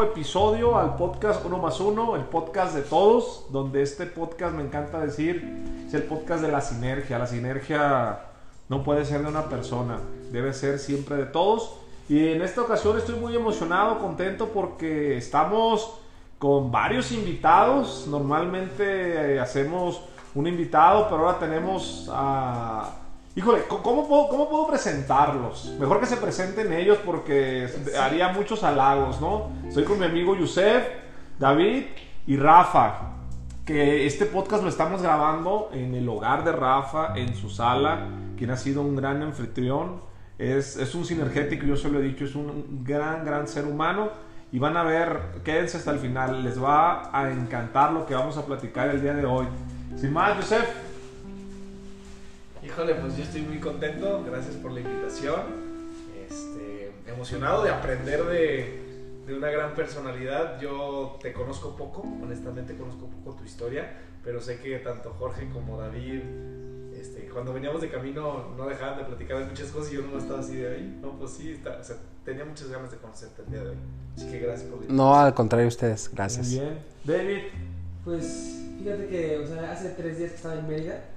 episodio al podcast Uno más Uno, el podcast de todos, donde este podcast me encanta decir es el podcast de la sinergia. La sinergia no puede ser de una persona, debe ser siempre de todos. Y en esta ocasión estoy muy emocionado, contento porque estamos con varios invitados. Normalmente eh, hacemos un invitado, pero ahora tenemos a Híjole, ¿cómo puedo, ¿cómo puedo presentarlos? Mejor que se presenten ellos porque haría muchos halagos, ¿no? Estoy con mi amigo Yusef, David y Rafa. Que este podcast lo estamos grabando en el hogar de Rafa, en su sala, quien ha sido un gran anfitrión. Es, es un sinergético, yo se lo he dicho, es un gran, gran ser humano. Y van a ver, quédense hasta el final, les va a encantar lo que vamos a platicar el día de hoy. Sin más, Yusef, Híjole, pues yo estoy muy contento, gracias por la invitación. Este, emocionado de aprender de, de, una gran personalidad. Yo te conozco poco, honestamente conozco poco tu historia, pero sé que tanto Jorge como David, este, cuando veníamos de camino no dejaban de platicar de muchas cosas y yo no estaba así de ahí. No, pues sí, o sea, tenía muchas ganas de conocerte el día de hoy. Así que gracias por la invitación. No, al contrario, ustedes, gracias. Muy bien. David. Pues fíjate que, o sea, hace tres días que estaba en Mérida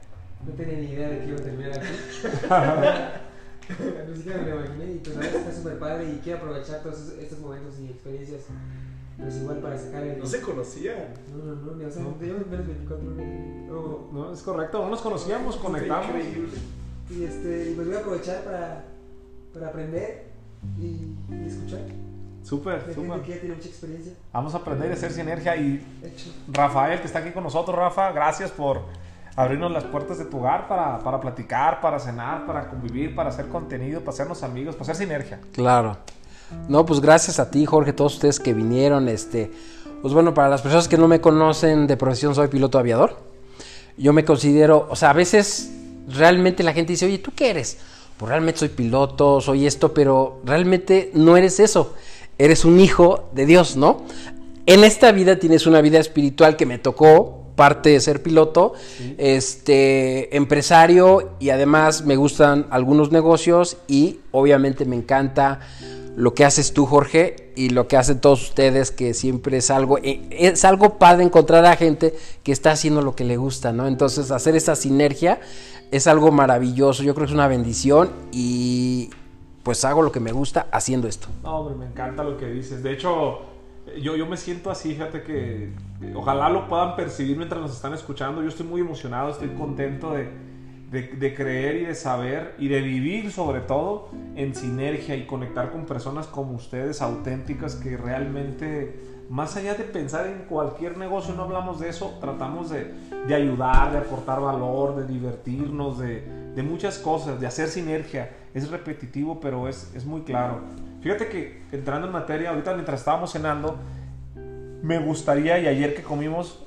no tenía ni idea de que iba a terminar aquí. Ni siquiera me lo imaginé y pues ahora está súper padre y quiero aprovechar todos estos momentos y experiencias pues igual para sacar el... No se conocían. No, no, no, o sea, no. llevan menos 24 no, no, es correcto, no nos conocíamos, conectamos. Increíble. Y este, pues voy a aprovechar para, para aprender y, y escuchar. Súper, súper. que ya tiene mucha experiencia. Vamos a aprender a hacer sinergia y Rafael, que está aquí con nosotros, Rafa, gracias por abrirnos las puertas de tu hogar para, para platicar, para cenar, para convivir, para hacer contenido, para hacernos amigos, para hacer sinergia. Claro. No, pues gracias a ti, Jorge, todos ustedes que vinieron. Este, pues bueno, para las personas que no me conocen de profesión, soy piloto aviador. Yo me considero, o sea, a veces realmente la gente dice, oye, ¿tú qué eres? Pues realmente soy piloto, soy esto, pero realmente no eres eso. Eres un hijo de Dios, ¿no? En esta vida tienes una vida espiritual que me tocó parte de ser piloto, este, empresario y además me gustan algunos negocios y obviamente me encanta lo que haces tú, Jorge, y lo que hacen todos ustedes, que siempre es algo, eh, es algo padre encontrar a gente que está haciendo lo que le gusta, ¿no? Entonces, hacer esa sinergia es algo maravilloso, yo creo que es una bendición y pues hago lo que me gusta haciendo esto. No, hombre, me encanta lo que dices. De hecho, yo, yo me siento así, fíjate que ojalá lo puedan percibir mientras nos están escuchando. Yo estoy muy emocionado, estoy contento de, de, creer y de saber y de vivir sobre todo en sinergia y conectar con personas como ustedes, auténticas, que realmente, más allá de pensar en cualquier negocio, no hablamos de eso, tratamos de, de ayudar, de aportar valor, de divertirnos, de, de, muchas cosas, de hacer sinergia. Es repetitivo, pero es, es muy claro. Fíjate que entrando en materia, ahorita mientras estábamos cenando, me gustaría, y ayer que comimos,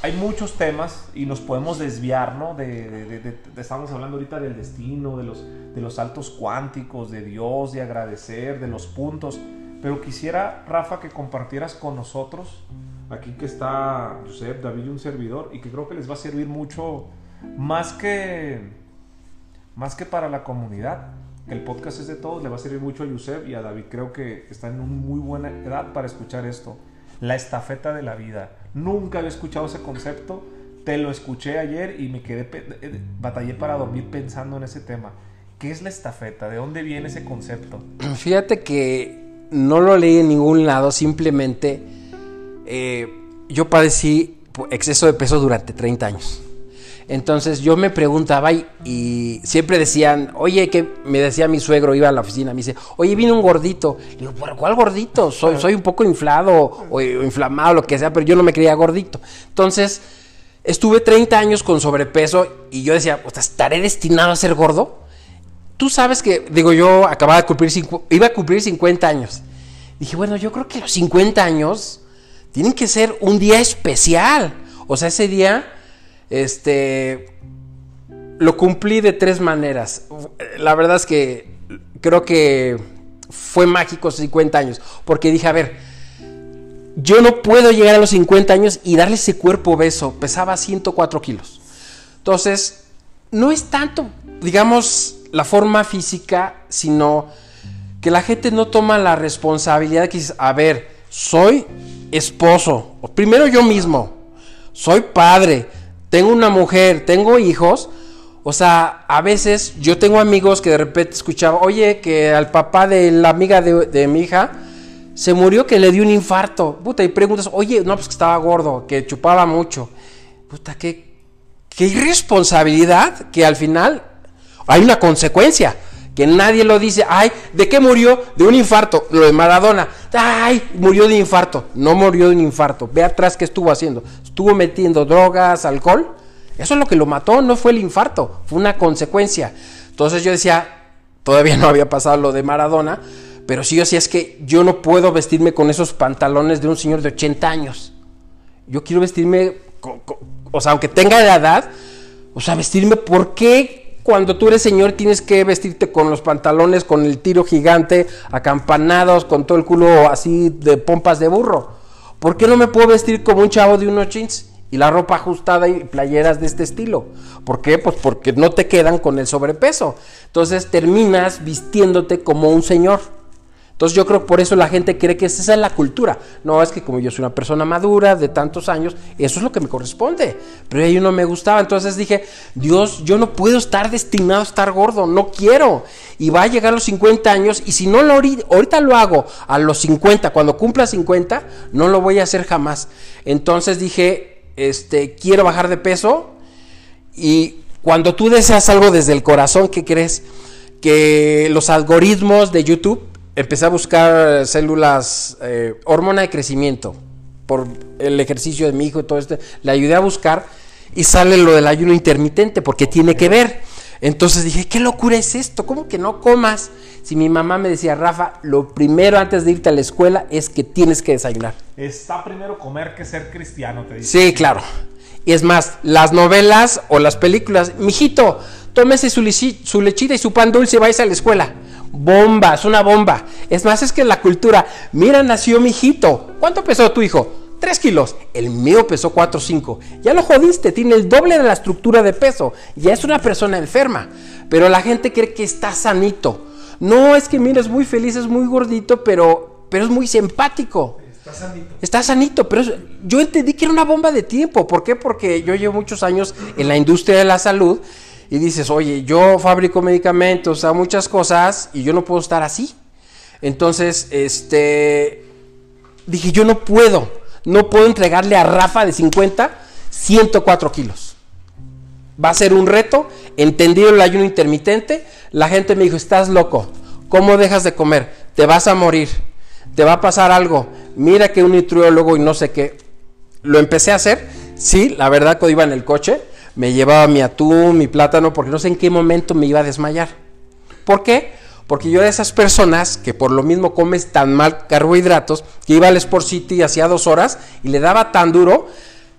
hay muchos temas y nos podemos desviar, ¿no? De, estamos hablando ahorita del destino, de los, de los saltos cuánticos, de Dios, de agradecer, de los puntos. Pero quisiera, Rafa, que compartieras con nosotros, aquí que está Josep, David y un servidor, y que creo que les va a servir mucho, más que, más que para la comunidad. El podcast es de todos, le va a servir mucho a Josep y a David. Creo que están en una muy buena edad para escuchar esto la estafeta de la vida. Nunca había escuchado ese concepto, te lo escuché ayer y me quedé, eh, batallé para dormir pensando en ese tema. ¿Qué es la estafeta? ¿De dónde viene ese concepto? Fíjate que no lo leí en ningún lado, simplemente eh, yo padecí exceso de peso durante 30 años. Entonces yo me preguntaba y, siempre decían, oye, que me decía mi suegro, iba a la oficina, me dice, oye, vino un gordito. Le digo, ¿por cuál gordito? Soy, soy un poco inflado o, inflamado, lo que sea, pero yo no me creía gordito. Entonces estuve 30 años con sobrepeso y yo decía, ¿estaré destinado a ser gordo? Tú sabes que, digo, yo acababa de cumplir, iba a cumplir 50 años. Dije, bueno, yo creo que los 50 años tienen que ser un día especial. O sea, ese día este, lo cumplí de tres maneras. La verdad es que creo que fue mágico 50 años, porque dije, a ver, yo no puedo llegar a los 50 años y darle ese cuerpo obeso, pesaba 104 kilos. Entonces, no es tanto, digamos, la forma física, sino que la gente no toma la responsabilidad que dice, a ver, soy esposo, primero yo mismo, soy padre, tengo una mujer, tengo hijos. O sea, a veces yo tengo amigos que de repente escuchaba, oye, que al papá de la amiga de, mi hija se murió que le dio un infarto. Puta, y preguntas, oye, no, pues que estaba gordo, que chupaba mucho. Puta, qué, qué irresponsabilidad que al final hay una consecuencia. Que nadie lo dice, ay, ¿de qué murió? De un infarto. Lo de Maradona, ay, murió de infarto. No murió de un infarto. Ve atrás qué estuvo haciendo. Estuvo metiendo drogas, alcohol. Eso es lo que lo mató, no fue el infarto, fue una consecuencia. Entonces yo decía, todavía no había pasado lo de Maradona, pero sí yo decía, es que yo no puedo vestirme con esos pantalones de un señor de 80 años. Yo quiero vestirme, o sea, aunque tenga la edad, o sea, vestirme, ¿por qué cuando tú eres señor tienes que vestirte con los pantalones, con el tiro gigante, acampanados, con todo el culo así de pompas de burro? ¿Por qué no me puedo vestir como un chavo de unos jeans? y la ropa ajustada y playeras de este estilo. ¿Por qué? Pues porque no te quedan con el sobrepeso. Entonces terminas vistiéndote como un señor. Entonces yo creo que por eso la gente cree que esa es la cultura. No, es que como yo soy una persona madura de tantos años, eso es lo que me corresponde. Pero a ello no me gustaba. Entonces dije, Dios, yo no puedo estar destinado a estar gordo, no quiero. Y va a llegar a los 50 años y si no lo ahorita lo hago a los 50, cuando cumpla 50, no lo voy a hacer jamás. Entonces dije, este, quiero bajar de peso y cuando tú deseas algo desde el corazón, ¿qué crees? Que los algoritmos de YouTube empecé a buscar células, eh, hormona de crecimiento, por el ejercicio de mi hijo y todo esto, le ayudé a buscar y sale lo del ayuno intermitente, porque tiene que ver. Entonces dije, ¿qué locura es esto? ¿Cómo que no comas? Si mi mamá me decía, Rafa, lo primero antes de irte a la escuela es que tienes que desayunar. Está primero comer que ser cristiano, te dice. Sí, claro. Y es más, las novelas o las películas, mijito, tómese su, su lechita y su pan dulce y vayas a la escuela bomba, es una bomba. Es más, es que la cultura, mira, nació mi hijito. ¿Cuánto pesó tu hijo? 3 kilos. El mío pesó 4 o 5. Ya lo jodiste, tiene el doble de la estructura de peso. Ya es una persona enferma. Pero la gente cree que está sanito. No, es que mira, es muy feliz, es muy gordito, pero, pero es muy simpático. Está sanito. Está sanito, pero yo entendí que era una bomba de tiempo. ¿Por qué? Porque yo llevo muchos años en la industria de la salud y dices, oye, yo fabrico medicamentos, sea, muchas cosas y yo no puedo estar así. Entonces, este, dije, yo no puedo, no puedo entregarle a Rafa de 50 104 kilos. Va a ser un reto, entendido el ayuno intermitente, la gente me dijo, estás loco, ¿cómo dejas de comer? Te vas a morir, te va a pasar algo, mira que un nutriólogo y no sé qué. Lo empecé a hacer, sí, la verdad que iba en el coche, me llevaba mi atún, mi plátano, porque no sé en qué momento me iba a desmayar. ¿Por qué? Porque yo de esas personas que por lo mismo comes tan mal carbohidratos, que iba al Sport City hacía dos horas y le daba tan duro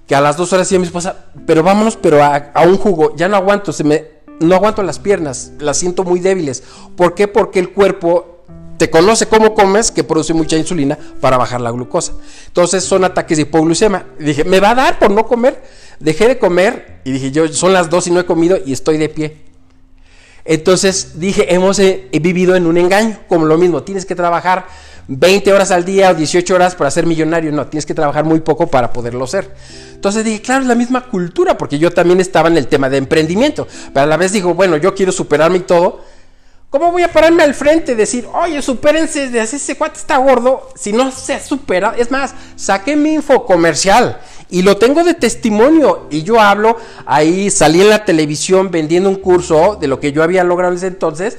que a las dos horas decía mi esposa, pero vámonos, pero a, un jugo, ya no aguanto, me, no aguanto las piernas, las siento muy débiles. ¿Por qué? Porque el cuerpo te conoce cómo comes, que produce mucha insulina para bajar la glucosa. Entonces son ataques de hipoglucemia. dije, ¿me va a dar por no comer? Dejé de comer y dije, yo son las dos y no he comido y estoy de pie. Entonces dije, hemos eh, vivido en un engaño, como lo mismo, tienes que trabajar 20 horas al día o 18 horas para ser millonario, no, tienes que trabajar muy poco para poderlo ser. Entonces dije, claro, es la misma cultura, porque yo también estaba en el tema de emprendimiento, pero a la vez digo, bueno, yo quiero superarme y todo. ¿Cómo voy a pararme al frente y decir, oye, supérense, de ese cuate está gordo, si no se supera? Es más, saqué mi info comercial y lo tengo de testimonio. Y yo hablo, ahí salí en la televisión vendiendo un curso de lo que yo había logrado en ese entonces.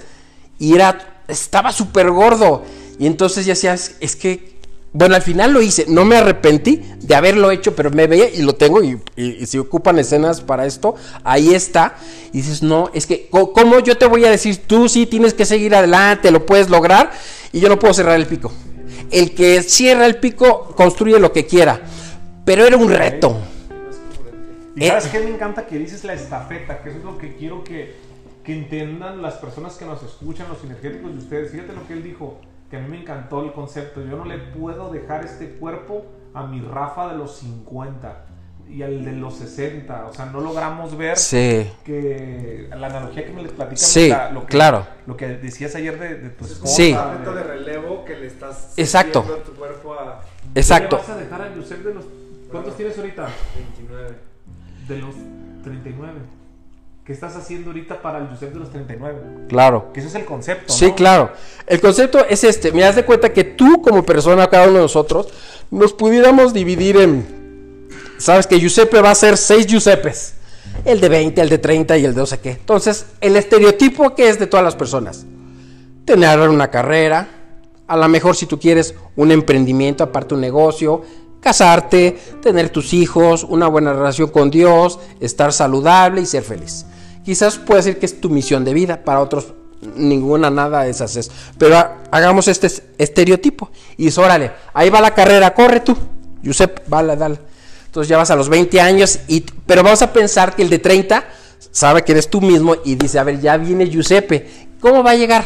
Y era, estaba súper gordo. Y entonces ya decías, es que, bueno, al final lo hice. No me arrepentí de haberlo hecho, pero me veía y lo tengo. Y, y, si ocupan escenas para esto, ahí está. Y dices, no, es que, ¿cómo yo te voy a decir, tú sí tienes que seguir adelante, lo puedes lograr? Y yo no puedo cerrar el pico. El que cierra el pico construye lo que quiera. Pero era un reto. ¿Y sabes eh, qué me encanta que dices la estafeta? Que eso es lo que quiero que, que entiendan las personas que nos escuchan, los energéticos de ustedes. Fíjate lo que él dijo, que a mí me encantó el concepto. Yo no le puedo dejar este cuerpo a mi Rafa de los 50 y al de los 60. O sea, no logramos ver que la analogía que me les platicas, sí, lo, que, claro. lo que decías ayer de, de tu esposa. Sí. de relevo que le estás Exacto. tu cuerpo a Exacto. ¿Qué le vas a dejar a Yusef de los... ¿Cuántos tienes ahorita? 29. De los 39. ¿Qué estás haciendo ahorita para el Yusef de los 39? Claro. Que ese es el concepto, Sí, ¿no? claro. El concepto es este. Me das de cuenta que tú como persona, cada uno de nosotros, nos pudiéramos dividir en... Sabes que Giuseppe va a ser seis Giuseppes. El de 20, el de 30 y el de no sé qué. Entonces, el estereotipo que es de todas las personas. Tener una carrera. A lo mejor si tú quieres un emprendimiento, aparte un negocio. Casarte, tener tus hijos, una buena relación con Dios, estar saludable y ser feliz. Quizás puede ser que es tu misión de vida, para otros ninguna, nada de esas es. Pero ha- hagamos este es- estereotipo. Y dices, órale, ahí va la carrera, corre tú. Giuseppe, vale, dale. Entonces ya vas a los 20 años, y, pero vamos a pensar que el de 30 sabe que eres tú mismo y dice, a ver, ya viene Giuseppe, ¿cómo va a llegar?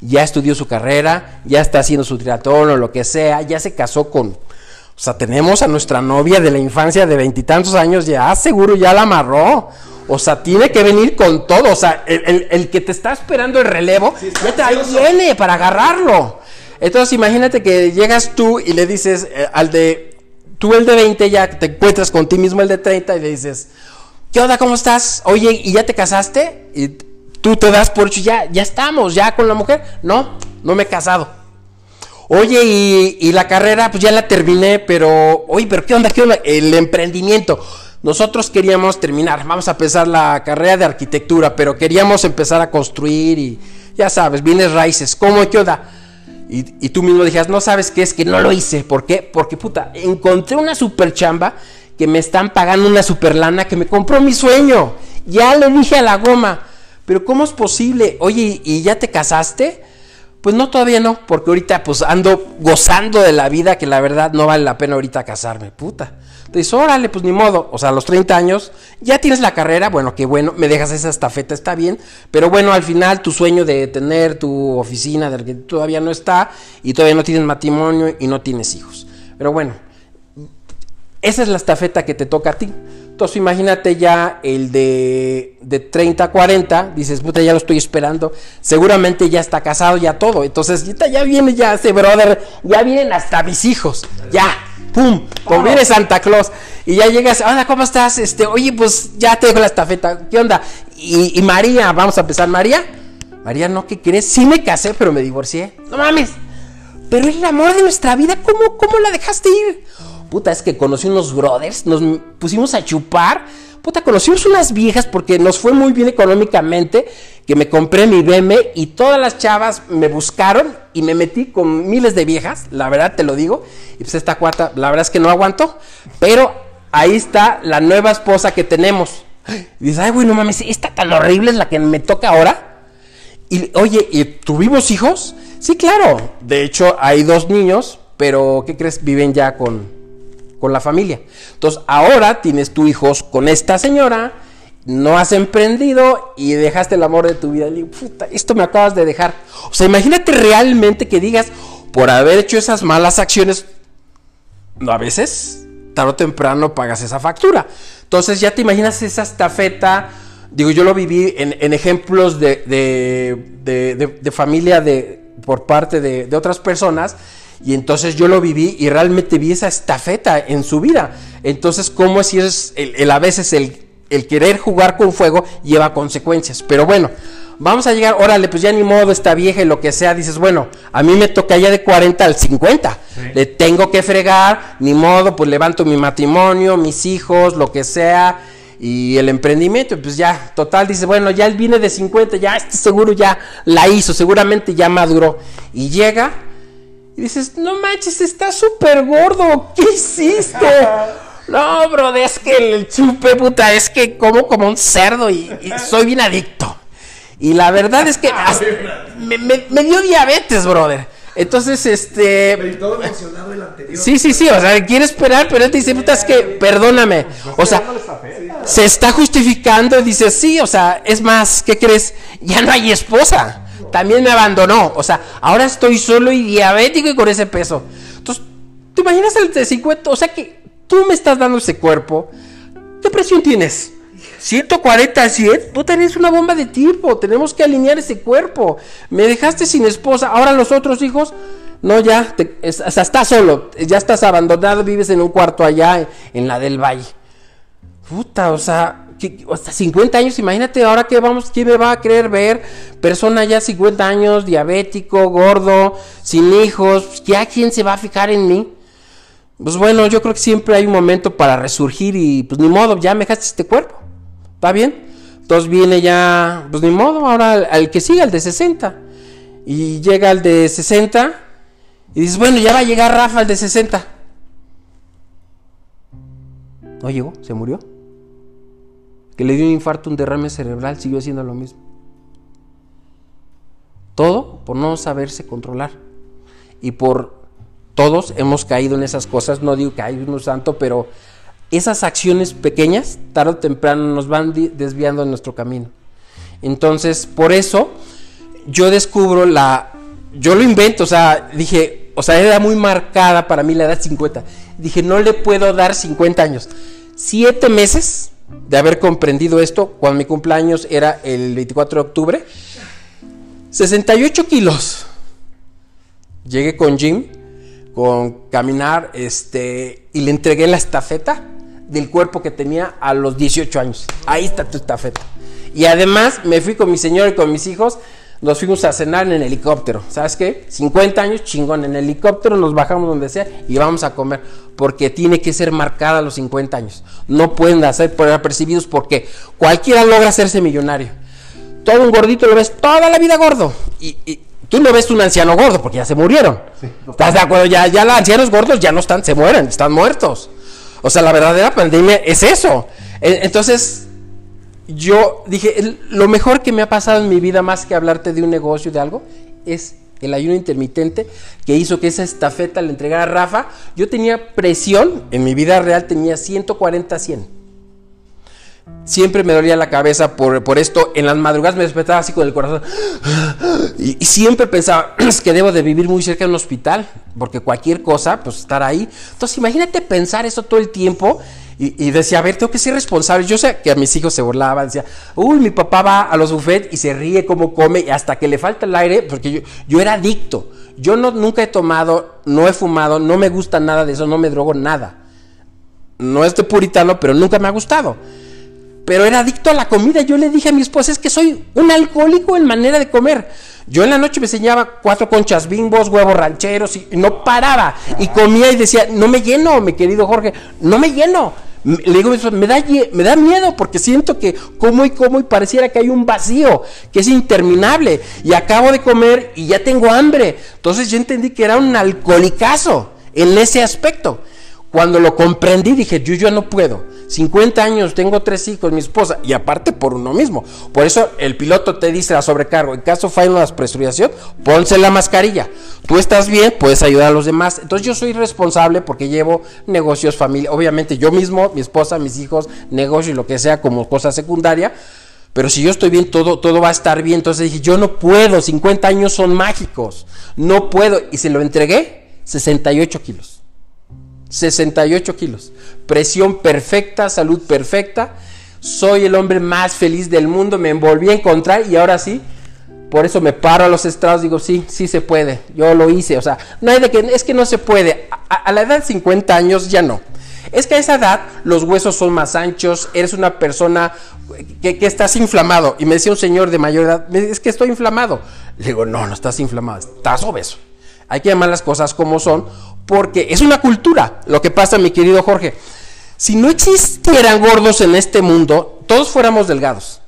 Ya estudió su carrera, ya está haciendo su triatlón o lo que sea, ya se casó con... O sea, tenemos a nuestra novia de la infancia de veintitantos años, ya seguro ya la amarró. O sea, tiene que venir con todo. O sea, el, el- el que te está esperando el relevo, está ya te ahí viene para agarrarlo. Entonces, imagínate que llegas tú y le dices eh, al de. Tú, el de 20, ya te encuentras con ti mismo, el de 30, y le dices: ¿Qué onda? ¿Cómo estás? Oye, ¿y ya te casaste? Y tú te das por hecho, ya, ya estamos, ya con la mujer. No, no me he casado. Oye, y, la carrera, pues ya la terminé, pero, oye, pero ¿qué onda? ¿Qué onda? El emprendimiento. Nosotros queríamos terminar, vamos a empezar la carrera de arquitectura, pero queríamos empezar a construir y, ya sabes, bienes raíces. ¿Cómo? ¿Qué onda? Y, y tú mismo dijeras, no sabes qué es que no lo hice. ¿Por qué? Porque, puta, encontré una super chamba que me están pagando una super lana que me compró mi sueño. Ya le dije a la goma, pero ¿cómo es posible? Oye, ¿y ya te casaste? Pues no, todavía no, porque ahorita pues ando gozando de la vida que la verdad no vale la pena ahorita casarme, puta. Entonces, órale, pues ni modo, o sea, a los 30 años ya tienes la carrera, bueno, qué bueno, me dejas esa estafeta, está bien, pero bueno, al final tu sueño de tener tu oficina del que todavía no está y todavía no tienes matrimonio y no tienes hijos. Pero bueno, esa es la estafeta que te toca a ti. Entonces imagínate ya el de, de 30 a 40, dices, puta, ya lo estoy esperando. Seguramente ya está casado, ya todo. Entonces ya, viene ya ese brother, ya vienen hasta mis hijos. Ya, pum, como viene Santa Claus. Y ya llegas, hola, ¿cómo estás? Este, oye, pues ya te dejo la estafeta. ¿Qué onda? Y, y María, vamos a empezar. María, María, ¿no? ¿Qué crees? Sí me casé, pero me divorcié. No mames. Pero el amor de nuestra vida, ¿cómo, cómo la dejaste ir? Puta, es que conocí unos brothers, nos pusimos a chupar. Puta, conocimos unas viejas porque nos fue muy bien económicamente. Que me compré mi BM y todas las chavas me buscaron y me metí con miles de viejas. La verdad te lo digo. Y pues esta cuarta, la verdad es que no aguantó. Pero ahí está la nueva esposa que tenemos. Y dices, ay, güey, no mames, esta tan horrible es la que me toca ahora. Y oye, ¿y tuvimos hijos? Sí, claro. De hecho, hay dos niños, pero ¿qué crees? Viven ya con, con la familia. Entonces, ahora tienes tu hijos con esta señora, no has emprendido y dejaste el amor de tu vida. Esto me acabas de dejar. O sea, imagínate realmente que digas, por haber hecho esas malas acciones, no, a veces, tarde o temprano pagas esa factura. Entonces ya te imaginas esa estafeta. Digo, yo lo viví en, ejemplos de, de, de- familia de, por parte de otras personas. Y entonces yo lo viví y realmente vi esa estafeta en su vida. Entonces, ¿cómo es si es el, el- a veces el, el querer jugar con fuego lleva consecuencias? Pero bueno, vamos a llegar, órale, pues ya ni modo, esta vieja y lo que sea, dices, bueno, a mí me toca ya de 40 al 50. Le tengo que fregar, ni modo, pues levanto mi matrimonio, mis hijos, lo que sea, y el emprendimiento, pues ya, total, dice, bueno, ya él viene de 50, ya este seguro ya la hizo, seguramente ya maduró. Y llega y dices, no manches, está súper gordo, ¿qué hiciste? No, bro, es que el chupe, puta, es que como como un cerdo y, y soy bien adicto. Y la verdad es que me, me- me dio diabetes, brother. Entonces, este... Pero todo emocionado el anterior. Sí, sí, sí, o sea, quiere esperar, pero él te dice, puta, es que perdóname. O sea, se está justificando y dice, sí, o sea, es más, ¿qué crees? Ya no hay esposa. También me abandonó. O sea, ahora estoy solo y diabético y con ese peso. Entonces, ¿te imaginas el de 50? O sea que tú me estás dando ese cuerpo. ¿Qué presión tienes? 140 a 100, puta, eres una bomba de tipo. Tenemos que alinear ese cuerpo. Me dejaste sin esposa. Ahora los otros hijos, No, ya, te- es- o sea, estás solo, ya estás abandonado, vives en un cuarto allá en la del valle. Puta, o sea, hasta 50 años, imagínate ahora que vamos, ¿quién me va a querer ver? Persona ya 50 años, diabético, gordo, sin hijos, ¿ya quién se va a fijar en mí? Pues bueno, yo creo que siempre hay un momento para resurgir y pues ni modo, ya me dejaste este cuerpo. ¿Está bien? Entonces viene ya, pues ni modo, ahora al, al que siga, el de 60. Y llega el de 60 y dices, bueno, ya va a llegar Rafa, el de 60. No llegó, se murió. Que le dio un infarto, un derrame cerebral, siguió haciendo lo mismo. Todo por no saberse controlar. Y por todos hemos caído en esas cosas. No digo que hay uno santo, pero esas acciones pequeñas, tarde o temprano, nos van desviando de nuestro camino. Entonces, por eso, yo descubro la. Yo lo invento, o sea, dije, o sea, era muy marcada para mí la edad 50. Dije, no le puedo dar 50 años. Siete meses de haber comprendido esto, cuando mi cumpleaños era el 24 de octubre, 68 kilos. Llegué con Jim, con caminar, este, y le entregué la estafeta del cuerpo que tenía a los 18 años. Ahí está tu estafeta. Y además me fui con mi señor y con mis hijos, nos fuimos a cenar en helicóptero. ¿Sabes qué? 50 años, chingón, en helicóptero nos bajamos donde sea y vamos a comer. Porque tiene que ser marcada a los 50 años. No pueden hacer por apercibidos porque cualquiera logra hacerse millonario. Todo un gordito lo ves toda la vida gordo. Y, y tú no ves un anciano gordo porque ya se murieron. ¿Estás de acuerdo? Ya, ya los ancianos gordos ya no están, se mueren, están muertos. O sea, la verdadera pandemia es eso. E- Entonces, yo dije, lo mejor que me ha pasado en mi vida, más que hablarte de un negocio, de algo, es el ayuno intermitente que hizo que esa estafeta le entregara a Rafa. Yo tenía presión, en mi vida real tenía 140-100. Siempre me dolía la cabeza por, por esto. En las madrugadas me despertaba así con el corazón. Y, y siempre pensaba "Es que debo de vivir muy cerca de un hospital. Porque cualquier cosa, pues estar ahí. Entonces imagínate pensar eso todo el tiempo. Y, decía, a ver, tengo que ser responsable. Yo sé que a mis hijos se burlaban. Decía, uy, mi papá va a los buffets y se ríe como come. Y hasta que le falta el aire. Porque yo, yo era adicto. Yo no, nunca he tomado, no he fumado, no me gusta nada de eso, no me drogo nada. No estoy puritano, pero nunca me ha gustado pero era adicto a la comida. Yo le dije a mi esposa, es que soy un alcohólico en manera de comer. Yo en la noche me enseñaba cuatro conchas bimbos, huevos rancheros y, no paraba. Y comía y decía, no me lleno, mi querido Jorge, no me lleno. Le digo, me da, me da miedo porque siento que como y como y pareciera que hay un vacío, que es interminable. Y acabo de comer y ya tengo hambre. Entonces yo entendí que era un alcoholicazo en ese aspecto. Cuando lo comprendí dije, yo ya no puedo. 50 años, tengo tres hijos, mi esposa, y aparte por uno mismo. Por eso el piloto te dice la sobrecargo. En caso falle una presurización, ponse la mascarilla. Tú estás bien, puedes ayudar a los demás. Entonces yo soy responsable porque llevo negocios, familia. Obviamente yo mismo, mi esposa, mis hijos, negocio y lo que sea como cosa secundaria. Pero si yo estoy bien, todo, todo va a estar bien. Entonces dije, yo no puedo, 50 años son mágicos. No puedo. Y se lo entregué, 68 kilos. 68 kilos. Presión perfecta, salud perfecta. Soy el hombre más feliz del mundo. Me volví a encontrar y ahora sí. Por eso me paro a los estrados. Digo, sí, sí se puede. Yo lo hice. O sea, no hay de que, es que no se puede. A, la edad de 50 años ya no. Es que a esa edad los huesos son más anchos. Eres una persona que, que estás inflamado. Y me decía un señor de mayor edad, "Me- es que estoy inflamado. Le digo, no, no estás inflamado, estás obeso. Hay que llamar las cosas como son, porque es una cultura. Lo que pasa, mi querido Jorge, si no existieran gordos en este mundo, todos fuéramos delgados.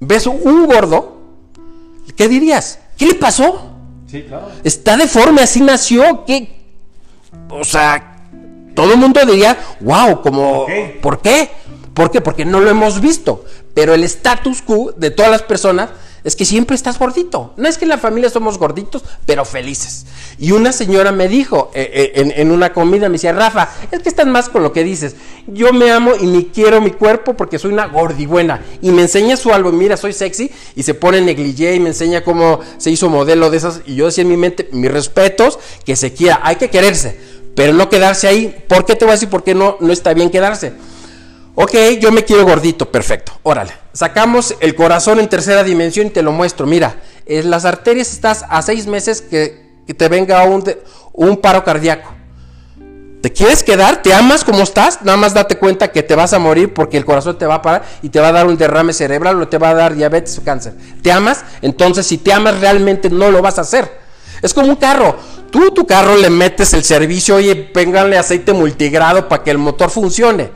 ¿Ves un gordo? ¿Qué dirías? ¿Qué le pasó? Sí, claro. Está deforme, así nació. ¿Qué? O sea, todo el mundo diría, wow, como, ¿Por qué? ¿por qué? ¿Por qué? Porque no lo hemos visto. Pero el status quo de todas las personas es que siempre estás gordito. No es que en la familia somos gorditos, pero felices. Y una señora me dijo eh, eh, en, una comida, me decía, Rafa, es que estás más con lo que dices. Yo me amo y me quiero mi cuerpo porque soy una gordibuena. Y me enseña su álbum, mira, soy sexy, y se pone negligé y me enseña cómo se hizo modelo de esas. Y yo decía en mi mente, mis respetos, que se quiera, hay que quererse, pero no quedarse ahí. ¿Por qué te voy a decir por qué no, no está bien quedarse? Ok, yo me quiero gordito, perfecto. Órale. Sacamos el corazón en tercera dimensión y te lo muestro. Mira, en las arterias estás a seis meses que te venga un, un paro cardíaco. ¿Te quieres quedar? ¿Te amas como estás? Nada más date cuenta que te vas a morir porque el corazón te va a parar y te va a dar un derrame cerebral o te va a dar diabetes o cáncer. ¿Te amas? Entonces, si te amas realmente no lo vas a hacer. Es como un carro. Tú tu carro le metes el servicio, oye, pénganle aceite multigrado para que el motor funcione.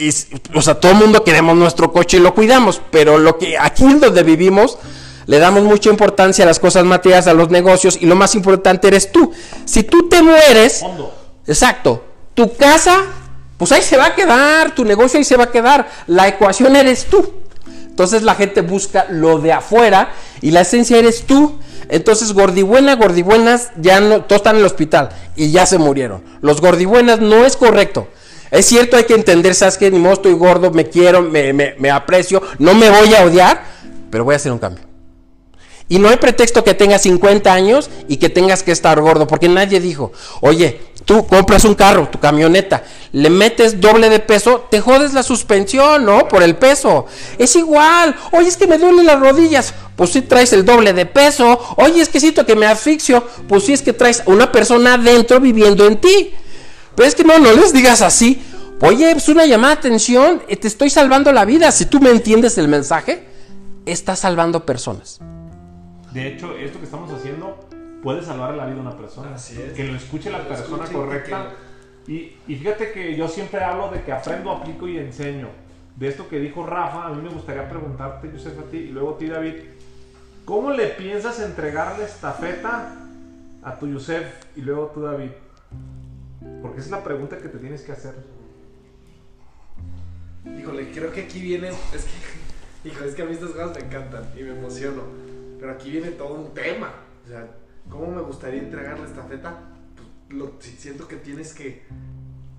Y, o sea, todo el mundo queremos nuestro coche y lo cuidamos, pero lo que aquí en donde vivimos le damos mucha importancia a las cosas materiales, a los negocios y lo más importante eres tú. Si tú te mueres, Fondo. exacto, tu casa, pues ahí se va a quedar, tu negocio ahí se va a quedar, la ecuación eres tú. Entonces la gente busca lo de afuera y la esencia eres tú. Entonces gordibuena, gordibuenas, ya no, todos están en el hospital y ya se murieron. Los gordibuenas no es correcto. Es cierto, hay que entender, sabes que ni modo estoy gordo, me quiero, me, me- aprecio, no me voy a odiar, pero voy a hacer un cambio. Y no hay pretexto que tengas 50 años y que tengas que estar gordo, porque nadie dijo, oye, tú compras un carro, tu camioneta, le metes doble de peso, te jodes la suspensión, ¿no? Por el peso. Es igual, oye, es que me duelen las rodillas, pues sí traes el doble de peso, oye, es que siento que me asfixio, pues sí es que traes una persona adentro viviendo en ti. Pero es que no, no les digas así. Oye, es una llamada de atención, eh, te estoy salvando la vida. Si tú me entiendes el mensaje, estás salvando personas. De hecho, esto que estamos haciendo puede salvar la vida de una persona. Así es. Que lo escuche la persona escuche correcta. Y, y fíjate que yo siempre hablo de que aprendo, aplico y enseño. De esto que dijo Rafa, a mí me gustaría preguntarte, Yusef, a ti y luego a ti, David. ¿Cómo le piensas entregar la estafeta a tu Yusef y luego tú, David? Porque es la pregunta que te tienes que hacer. Híjole, creo que aquí viene. Es que, híjole, es que a mí estas cosas me encantan y me emociono. Pero aquí viene todo un tema. O sea, ¿cómo me gustaría entregar la estafeta? Pues, lo, si- siento que tienes que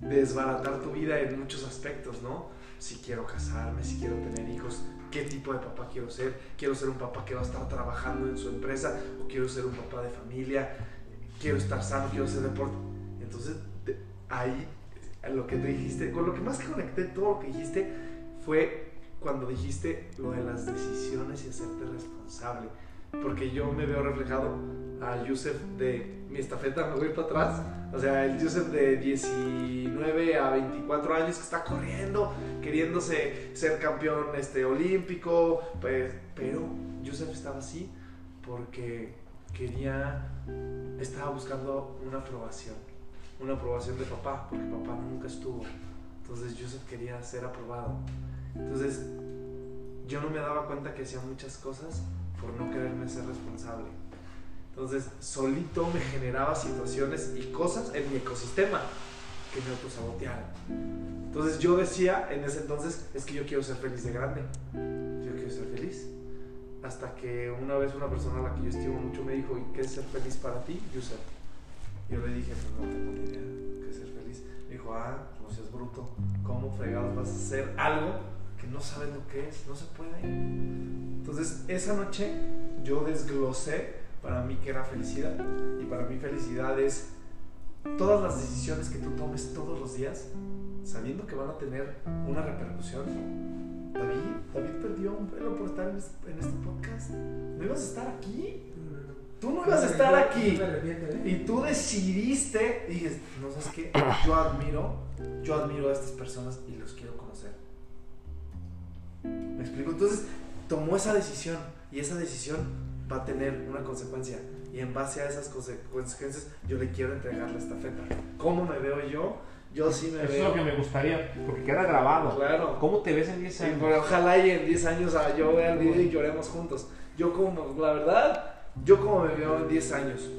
desbaratar tu vida en muchos aspectos, ¿no? Si quiero casarme, si quiero tener hijos, qué tipo de papá quiero ser. Quiero ser un papá que va a estar trabajando en su empresa o quiero ser un papá de familia. Quiero estar sano, quiero hacer deporte. Entonces, ahí, lo que tú dijiste, con lo que más conecté todo lo que dijiste fue cuando dijiste lo de las decisiones y hacerte responsable. Porque yo me veo reflejado a Yusef de mi estafeta, me voy para atrás. O sea, el Yusef de 19 a 24 años que está corriendo, queriéndose ser campeón este, olímpico. Pues, pero Yusef estaba así porque quería, estaba buscando una aprobación. Una aprobación de papá, porque papá nunca estuvo. Entonces Yusef quería ser aprobado. Entonces yo no me daba cuenta que hacía muchas cosas por no quererme ser responsable. Entonces solito me generaba situaciones y cosas en mi ecosistema que me autosabotearan. Entonces yo decía en ese entonces, es que yo quiero ser feliz de grande. Yo quiero ser feliz. Hasta que una vez una persona a la que yo estimo mucho me dijo, ¿y qué es ser feliz para ti, Yusef? Yo le dije, pues no tengo ni idea qué es ser feliz. Me dijo, ah, no seas bruto. ¿Cómo fregados vas a hacer algo que no sabes lo que es? No se puede. Entonces, esa noche yo desglosé para mí que era felicidad. Y para mí felicidad es todas las decisiones que tú tomes todos los días, sabiendo que van a tener una repercusión. David, David perdió un pelo por estar en este podcast. ¿No ibas a estar aquí? Tú no ibas a estar aquí. ¿eh? Y tú decidiste, y dices, no sabes qué, yo admiro, yo admiro a estas personas y los quiero conocer. ¿Me explico? Entonces, tomó esa decisión y esa decisión va a tener una consecuencia. Y en base a esas consecuencias, yo le quiero entregar la estafeta. ¿Cómo me veo yo? Yo sí me Eso es veo. lo que me gustaría, porque queda grabado. Claro. ¿Cómo te ves en 10 Sí, años? pero ojalá y en 10 años ah, yo vea el video y lloremos juntos. Yo como, la verdad, yo como me veo en 10 años,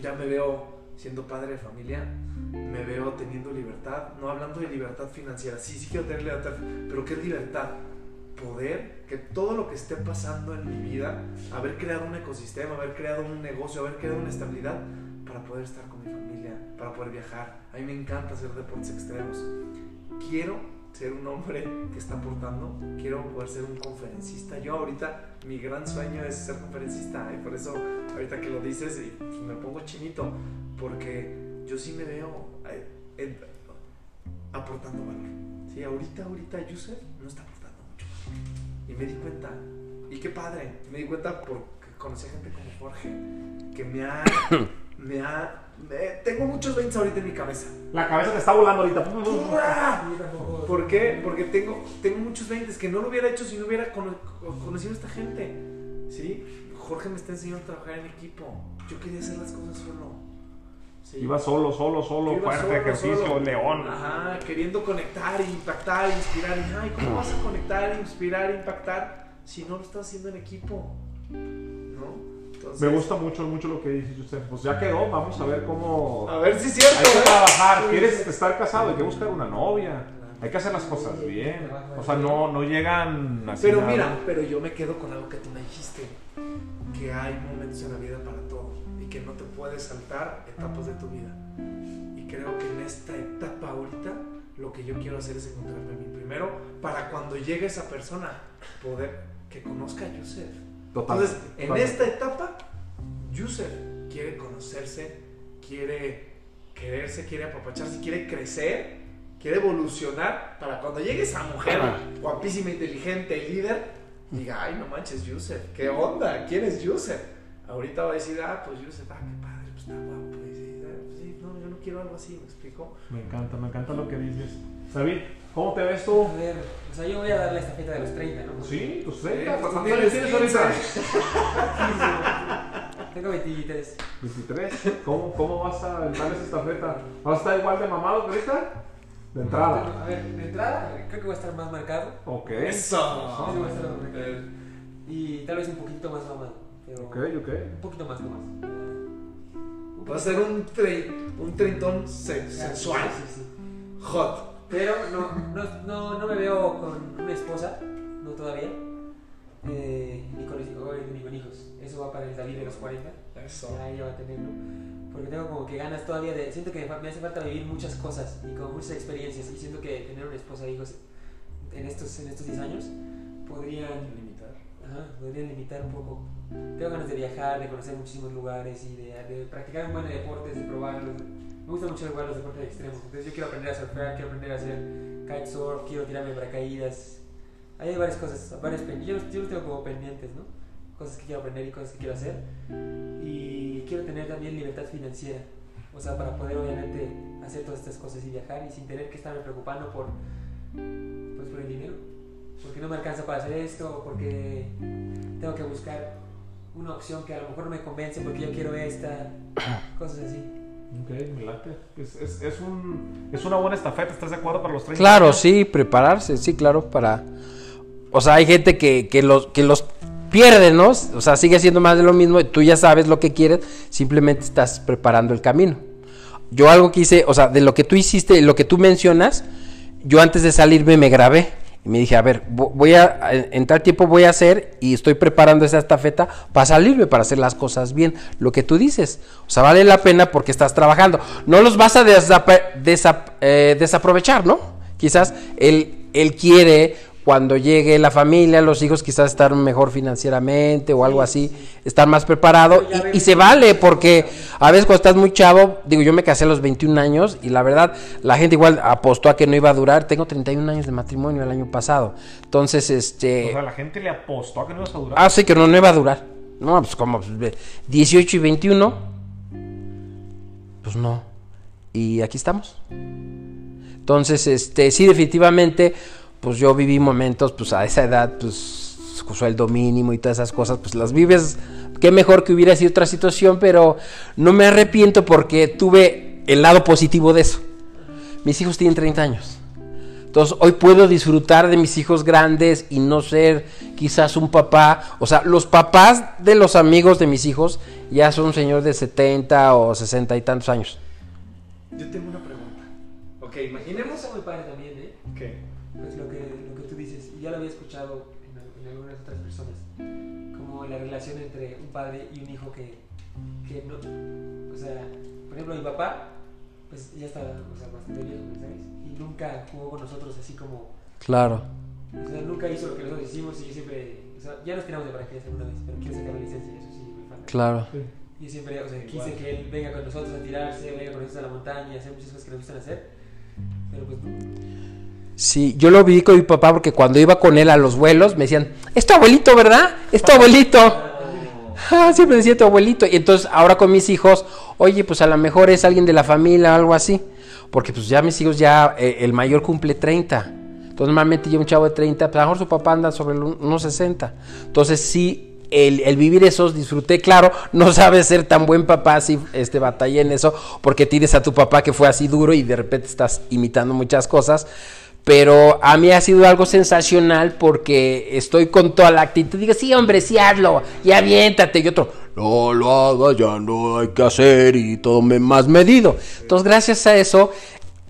ya me veo siendo padre de familia, me veo teniendo libertad, no hablando de libertad financiera, sí, sí quiero tener libertad, pero ¿qué es libertad? Poder que todo lo que esté pasando en mi vida, haber creado un ecosistema, haber creado un negocio, haber creado una estabilidad para poder estar con mi familia, para poder viajar. A mí me encanta hacer deportes extremos. Quiero ser un hombre que está aportando, quiero poder ser un conferencista. Yo ahorita mi gran sueño es ser conferencista y por eso ahorita que lo dices me pongo chinito porque yo sí me veo eh, aportando valor. Sí, ahorita, ahorita Yusef no está aportando mucho valor. Y me di cuenta, y qué padre, me di cuenta porque conocí a gente como Jorge que me ha. me ha me- tengo muchos 20 ahorita en mi cabeza. La cabeza te está volando ahorita. ¿Por qué? Porque tengo, tengo muchos 20 que no lo hubiera hecho si no hubiera cono- conocido a esta gente. ¿Sí? Jorge me está enseñando a trabajar en equipo. Yo quería hacer las cosas solo. ¿Sí? Iba solo, solo, solo, iba fuerte, solo, ejercicio, solo. león. Ajá, queriendo conectar, impactar, inspirar. Y, ay, ¿cómo vas a conectar, inspirar, impactar si no lo estás haciendo en equipo? ¿No? Entonces, Me gusta mucho, mucho lo que dice usted. Pues ya quedó, vamos a ver cómo... A ver si es cierto. Hay que ¿eh? trabajar. ¿Quieres estar casado? Hay que buscar una novia. Hay que hacer las cosas bien. O sea, no, no llegan así. Pero nada. mira, pero yo me quedo con algo que tú me dijiste, que hay momentos en la vida para todo y que no te puedes saltar etapas de tu vida. Y creo que en esta etapa ahorita lo que yo quiero hacer es encontrarme a mí primero para cuando llegue esa persona poder que conozca a Yusef. Entonces, en esta etapa, Yusef quiere conocerse, quiere quererse, quiere apapacharse, quiere crecer, quiere evolucionar para cuando llegue esa mujer guapísima, inteligente, líder, diga, ay, no manches, Yusef, ¿qué onda? ¿Quién es Yusef? Ahorita va a decir, ah, pues Yusef, ah, qué padre, pues está guapo. Quiero algo así, ¿me explico? Me encanta, me encanta lo que dices. David, ¿cómo te ves tú? A ver, o sea, yo voy a dar la estafeta de los 30, ¿no? Sí, tus Sí, 30. pues, ¿Cuántos años tienes 15. ahorita? Tengo 23. 23. ¿Cómo, ¿Cómo vas a aventar esa estafeta? ¿Vas a estar igual de mamado que ahorita? De entrada. A ver, de entrada, creo que voy a estar más marcado. Ok. Eso. Sí, voy a estar más marcado. Y tal vez un poquito más mamado. Pero Ok, ok. Un poquito más nomás. Va a ser un, tre- un treintón se- sensual, Sí, sí, hot. Pero no, no, no, no me veo con una esposa, no todavía. Eh, ni, con, ni con hijos. Eso va para el David de los 40. Eso. Ya ella va a tenerlo. Porque tengo como que ganas todavía de. Siento que me hace falta vivir muchas cosas y como muchas experiencias. Y siento que tener una esposa e hijos en estos, en estos 10 años podrían. Ajá, podrían limitar un poco. Tengo ganas de viajar, de conocer muchísimos lugares y de, de practicar un buen de deportes, de probarlos. Me gusta mucho jugar los deportes extremos. Entonces yo quiero aprender a surfear, quiero aprender a hacer kitesurf, quiero tirarme paracaídas. Hay varias cosas, varias pen- yo, yo los tengo como pendientes, ¿no? Cosas que quiero aprender y cosas que quiero hacer. Y quiero tener también libertad financiera. O sea, para poder obviamente hacer todas estas cosas y viajar y sin tener que estarme preocupando por, pues, por el dinero. Porque no me alcanza para hacer esto, o porque tengo que buscar una opción que a lo mejor no me convence porque yo quiero esta, cosas así. Ok, me late. Es, es, es, un, es una buena estafeta, ¿estás de acuerdo para los 30? Claro, años? sí, prepararse, sí, claro, para... O sea, hay gente que, que los, que los pierde, ¿no? O sea, sigue siendo más de lo mismo, y tú ya sabes lo que quieres, simplemente estás preparando el camino. Yo algo que hice, o sea, de lo que tú hiciste, lo que tú mencionas, yo antes de salirme me grabé y me dije, a ver, vo- voy a, en tal tiempo voy a hacer y estoy preparando esa estafeta para salirme, para hacer las cosas bien. Lo que tú dices, o sea, vale la pena porque estás trabajando. No los vas a desapa- desap- eh, desaprovechar, ¿no? Quizás él, él quiere cuando llegue la familia, los hijos quizás estar mejor financieramente o algo así, estar más preparado y, y se vale porque a veces cuando estás muy chavo, digo, yo me casé a los 21 años y la verdad la gente igual apostó a que no iba a durar, tengo 31 años de matrimonio el año pasado, entonces este... O sea, la gente le apostó a que no ibas a durar. Ah, sí, que no, no iba a durar. No, pues como pues, ve, 18 y 21. Pues no. Y aquí estamos. Entonces, este, sí, definitivamente, pues yo viví momentos, pues a esa edad, pues sueldo mínimo y todas esas cosas, pues las vives. Qué mejor que hubiera sido otra situación, pero no me arrepiento porque tuve el lado positivo de eso. Mis hijos tienen 30 años. Entonces hoy puedo disfrutar de mis hijos grandes y no ser quizás un papá. O sea, los papás de los amigos de mis hijos ya son un señor de 70 o 60 y tantos años. Yo tengo una pregunta. Ok, imaginemos está muy padre también, la relación entre un padre y un hijo que, que no, o sea, por ejemplo, mi papá, pues ya está, o sea, bastante viejo, ¿sabes? Y nunca jugó con nosotros así como, Claro. o sea, nunca hizo lo que nosotros hicimos y yo siempre, o sea, ya nos tiramos de paracaídas alguna vez, pero quiero sacar la licencia y eso sí, muy fan. Claro. Y yo siempre, o sea, Igual. quise que él venga con nosotros a tirarse, venga con nosotros a la montaña, hacer muchas cosas que nos gustan hacer, pero pues no. Sí, yo lo viví con mi papá porque cuando iba con él a los vuelos me decían, es tu abuelito, ¿verdad? Es tu abuelito. Ah, siempre decía tu abuelito. Y entonces ahora con mis hijos, oye, pues a lo mejor es alguien de la familia o algo así. Porque pues ya mis hijos ya, eh, el mayor cumple 30. Entonces normalmente yo un chavo de 30, pues a lo mejor su papá anda sobre unos 60. Entonces sí, el, el vivir esos disfruté, claro, no sabes ser tan buen papá si este, batallé en eso, porque tienes a tu papá que fue así duro y de repente estás imitando muchas cosas. Pero a mí ha sido algo sensacional porque estoy con toda la actitud. Digo, sí, hombre, sí hazlo, y aviéntate. Y otro, no lo hagas, ya no hay que hacer y todo me- más medido. Entonces, gracias a eso,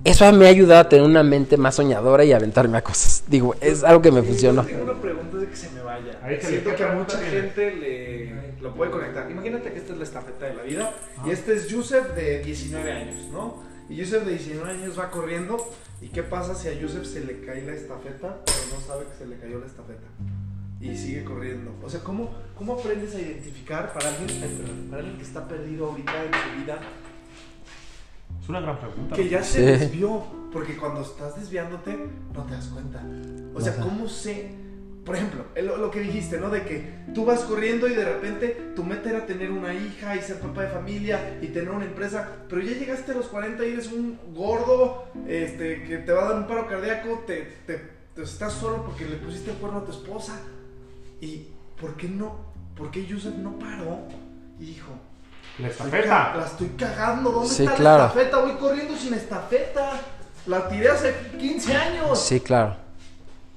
eso me ha ayudado a tener una mente más soñadora y aventarme a cosas. Digo, es algo que me funcionó. Tengo una pregunta de que se me vaya. Ahí te Siento que a ¿qué mucha gente le lo puede conectar. Imagínate que esta es la estafeta de la vida y este es Yusef de 19 años, ¿no? Y Yusef de 19 años va corriendo y qué pasa si a Yusef se le cae la estafeta pero no sabe que se le cayó la estafeta y sigue corriendo. O sea, ¿cómo, cómo aprendes a identificar para alguien, para alguien que está perdido ahorita en su vida Es una gran pregunta. que ya se desvió, porque cuando estás desviándote no te das cuenta. O sea. ¿cómo sé? Por ejemplo, lo, lo que dijiste, ¿no? De que tú vas corriendo y de repente tu meta era tener una hija y ser papá de familia y tener una empresa, pero ya llegaste a los 40 y eres un gordo, este, que te va a dar un paro cardíaco, te, te- te estás solo porque le pusiste el cuerno a tu esposa. ¿Y por qué no? ¿Por qué Yusef no paró y dijo, La estafeta. La estoy cagando. ¿Dónde Sí, está claro. la estafeta? Voy corriendo sin estafeta. La tiré hace 15 años. Sí, claro.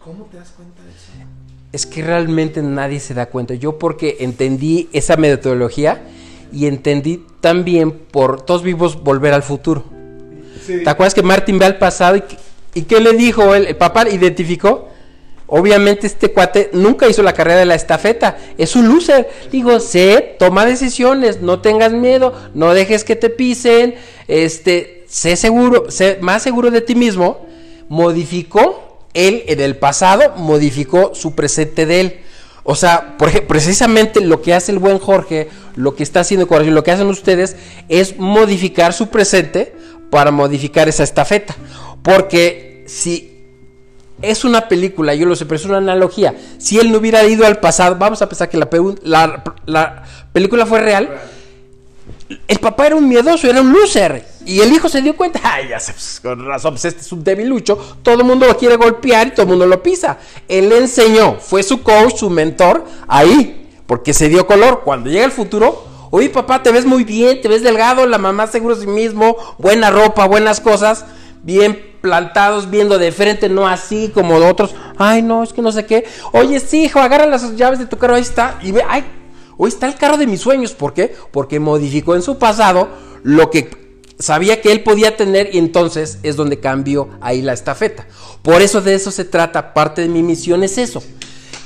¿Cómo te das cuenta de eso? Es que realmente nadie se da cuenta. Yo porque entendí esa metodología y entendí también por todos vivos volver al futuro. ¿Te acuerdas que Martin ve al pasado y, qué- y qué le dijo él? El papá identificó. Obviamente este cuate nunca hizo la carrera de la estafeta. Es un loser. Digo, sé, toma decisiones, no tengas miedo, no dejes que te pisen, este, sé seguro, sé más seguro de ti mismo. Modificó él en el pasado, modificó su presente de él. O sea, por precisamente lo que hace el buen Jorge, lo que está haciendo Corazón, lo que hacen ustedes es modificar su presente para modificar esa estafeta. Porque si es una película, yo lo sé, pero es una analogía. Si él no hubiera ido al pasado, vamos a pensar que la- la película fue real. El papá era un miedoso, era un loser. Y el hijo se dio cuenta, ay, ya sé, pues, con razón, pues este es un debilucho. Todo el mundo lo quiere golpear y todo el mundo lo pisa. Él le enseñó, fue su coach, su mentor, ahí, porque se dio color. Cuando llega el futuro, oye papá, te ves muy bien, te ves delgado, la mamá seguro sí mismo, buena ropa, buenas cosas, bien plantados, viendo de frente, no así como otros. Ay, no, es que no sé qué. Oye, sí, hijo, agarra las llaves de tu carro, ahí está. Y ve, ay, hoy está el carro de mis sueños. ¿Por qué? Porque modificó en su pasado lo que sabía que él podía tener y entonces es donde cambió ahí la estafeta. Por eso de eso se trata. Parte de mi misión es eso.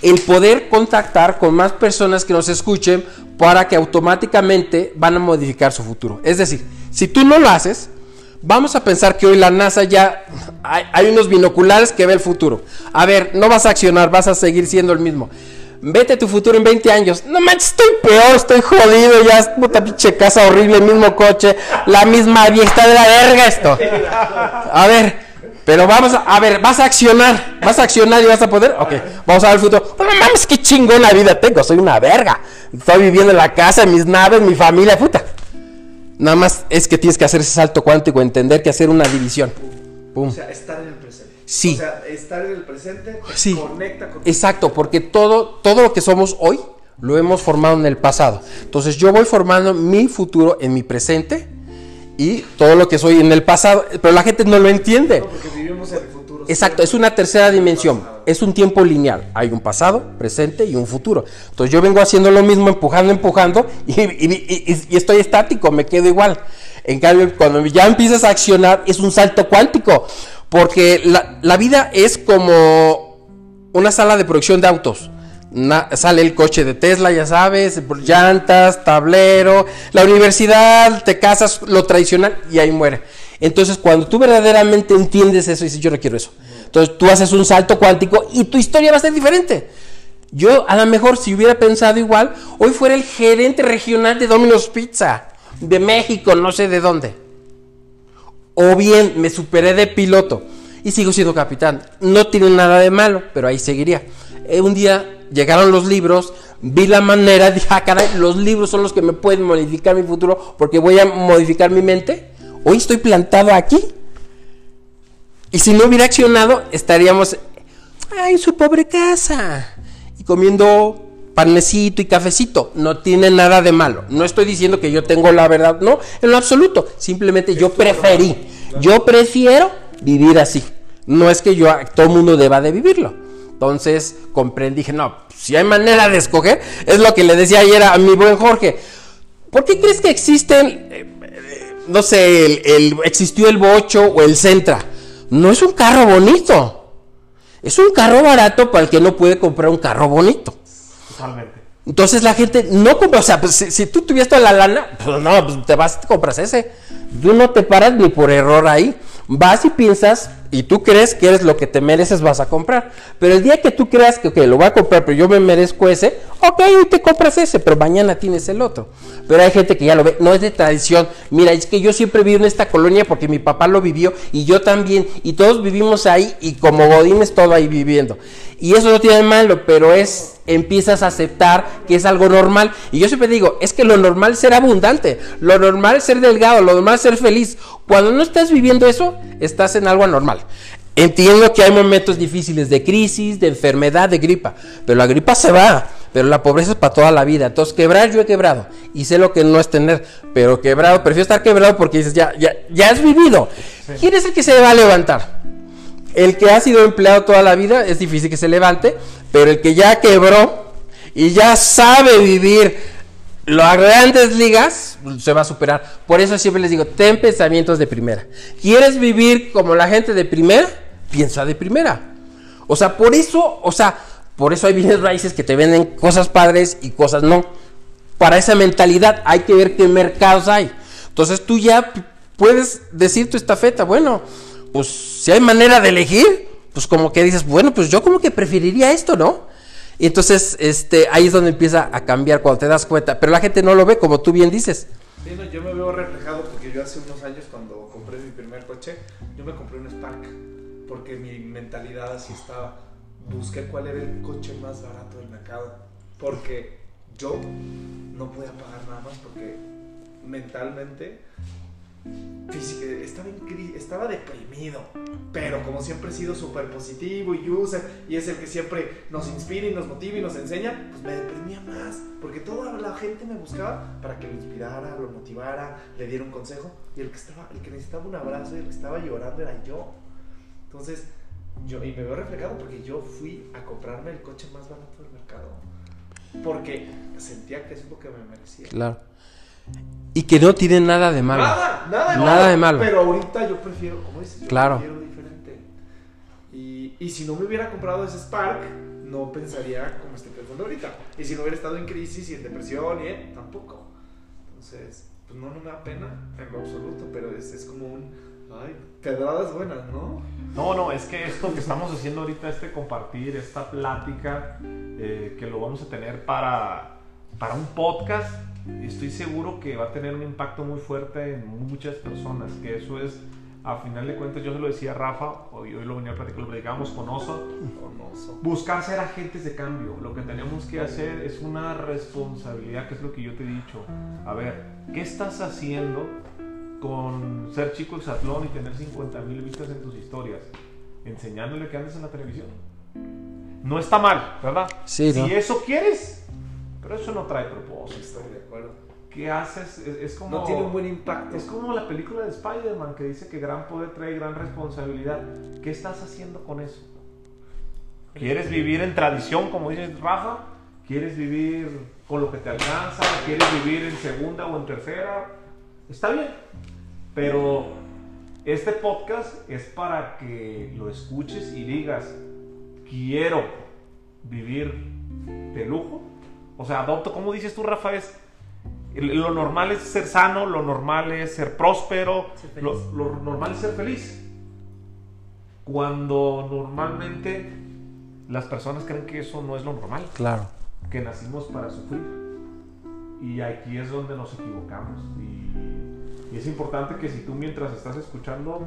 El poder contactar con más personas que nos escuchen para que automáticamente van a modificar su futuro. Es decir, si tú no lo haces, vamos a pensar que hoy la NASA ya hay, hay unos binoculares que ve el futuro. A ver, no vas a accionar, vas a seguir siendo el mismo. Vete a tu futuro en 20 años. No manches, estoy peor, estoy jodido. Ya puta pinche casa horrible, el mismo coche, la misma vieja. De la verga esto. A ver, pero vamos a, ver, vas a accionar. Vas a accionar y vas a poder. Ok, vamos a ver el futuro. No mames, qué chingona vida tengo. Soy una verga. Estoy viviendo en la casa, en mis naves, mi familia, puta. Nada más es que tienes que hacer ese salto cuántico, entender que hacer una división. Pum. O sea, estar en. Sí. O sea, estar en el presente te Sí. conecta con Exacto, porque todo, todo lo que somos hoy lo hemos formado en el pasado. Entonces yo voy formando mi futuro en mi presente y todo lo que soy en el pasado, pero la gente no lo entiende. porque vivimos en el futuro. Exacto, es una tercera dimensión, es un tiempo lineal. Hay un pasado, presente y un futuro. Entonces yo vengo haciendo lo mismo, empujando, empujando y, y- y- y estoy estático, me quedo igual. En cambio, cuando ya empiezas a accionar, es un salto cuántico, porque la, la vida es como una sala de producción de autos. Sale el coche de Tesla, ya sabes, llantas, tablero, la universidad, te casas, lo tradicional y ahí muere. Entonces, cuando tú verdaderamente entiendes eso, dices, yo no quiero eso. Entonces, tú haces un salto cuántico y tu historia va a ser diferente. Yo, a lo mejor, si hubiera pensado igual, hoy fuera el gerente regional de Domino's Pizza, de México, no sé de dónde. O bien me superé de piloto y sigo siendo capitán. No tiene nada de malo, pero ahí seguiría. Eh, un día llegaron los libros vi la manera, dije, ah, caray, los libros son los que me pueden modificar mi futuro porque voy a modificar mi mente. Hoy estoy plantado aquí. Y si no hubiera accionado, estaríamos en su pobre casa y comiendo panecito y cafecito. No tiene nada de malo. No estoy diciendo que yo tengo la verdad, no, en lo absoluto. Simplemente yo preferí, yo prefiero vivir así. No es que yo, todo el mundo deba de vivirlo. Entonces comprendí, dije, no, si hay manera de escoger, es lo que le decía ayer a mi buen Jorge. ¿Por qué crees que existen, eh, eh, no sé, el, existió el Bocho o el Centra? No es un carro bonito. Es un carro barato para el que no puede comprar un carro bonito. Totalmente. Entonces la gente no compra, o sea, pues, si, tú tuvieras toda la lana, pues no, pues te vas, te compras ese. Tú no te paras ni por error ahí. Vas y piensas, y tú crees que eres lo que te mereces, vas a comprar. Pero el día que tú creas que, lo voy a comprar, pero yo me merezco ese, ok, hoy te compras ese, pero mañana tienes el otro. Pero hay gente que ya lo ve, no es de tradición. Mira, es que yo siempre vivo en esta colonia porque mi papá lo vivió y yo también, y todos vivimos ahí y como Godines todo ahí viviendo. Y eso no tiene malo, pero es empiezas a aceptar que es algo normal. Y yo siempre digo, es que lo normal es ser abundante, lo normal es ser delgado, lo normal es ser feliz. Cuando no estás viviendo eso, estás en algo anormal. Entiendo que hay momentos difíciles de crisis, de enfermedad, de gripa, pero la gripa se va, pero la pobreza es para toda la vida. Entonces, quebrar yo he quebrado y sé lo que no es tener, pero quebrado, prefiero estar quebrado porque dices, ya, ya, ya has vivido. ¿Quién es el que se va a levantar? El que ha sido empleado toda la vida es difícil que se levante, pero el que ya quebró y ya sabe vivir las grandes ligas, se va a superar. Por eso siempre les digo, ten pensamientos de primera. ¿Quieres vivir como la gente de primera? Piensa de primera. O sea, por eso, o sea, por eso hay bienes raíces que te venden cosas padres y cosas no. Para esa mentalidad hay que ver qué mercados hay. Entonces tú ya puedes decir tu estafeta, bueno, pues si hay manera de elegir, pues como que dices, bueno, pues yo como que preferiría esto, ¿no? Y entonces este, ahí es donde empieza a cambiar cuando te das cuenta, pero la gente no lo ve como tú bien dices. Sí, no, yo me veo reflejado porque yo hace unos años cuando compré mi primer coche, yo me compré un Spark, porque mi mentalidad así estaba, busqué cuál era el coche más barato del mercado, porque yo no podía pagar nada más porque mentalmente estaba, estaba deprimido, pero como siempre he sido súper positivo y user, y es el que siempre nos inspira y nos motiva y nos enseña, pues me deprimía más, porque toda la gente me buscaba para que lo inspirara, lo motivara, le diera un consejo, y el que, estaba, el que necesitaba un abrazo y el que estaba llorando era yo. Entonces, yo, y me veo reflejado porque yo fui a comprarme el coche más barato del mercado, porque sentía que es lo que me merecía. Claro. Y que no tiene nada de malo. Nada, nada de, nada malo, de malo. Pero ahorita yo prefiero, como dices, yo claro. prefiero diferente. Y, y si no me hubiera comprado ese Spark, no pensaría como estoy pensando ahorita. Y si no hubiera estado en crisis y en depresión, y eh, tampoco. Entonces, pues no, no me da pena en lo absoluto, pero es, es como un. Ay, pedradas buenas, ¿no? No, no, es que esto que estamos haciendo ahorita, este compartir, esta plática, eh, que lo vamos a tener para, para un podcast estoy seguro que va a tener un impacto muy fuerte en muchas personas, que eso es, a final de cuentas, yo se lo decía a Rafa, hoy, hoy lo venía a platicar, lo platicábamos con Oso, buscar ser agentes de cambio, lo que tenemos que hacer es una responsabilidad, que es lo que yo te he dicho, a ver, ¿qué estás haciendo con ser chico exatlón y tener 50 mil vistas en tus historias? Enseñándole que andes en la televisión. No está mal, ¿verdad? Sí, Si eso quieres, pero eso no trae propósito. Estoy de acuerdo. ¿Qué haces? Es, como. No tiene un buen impacto. Es como la película de Spider-Man que dice que gran poder trae gran responsabilidad. ¿Qué estás haciendo con eso? ¿Quieres vivir en tradición, como dice Rafa? ¿Quieres vivir con lo que te alcanza? ¿Quieres vivir en segunda o en tercera? Está bien. Pero este podcast es para que lo escuches y digas, quiero vivir de lujo o sea, adopto, como dices tú, Rafa, es lo normal es ser sano, lo normal es ser próspero, lo, normal es ser feliz. Cuando normalmente las personas creen que eso no es lo normal. Claro. Que nacimos para sufrir. Y aquí es donde nos equivocamos. Y, y es importante que si tú mientras estás escuchando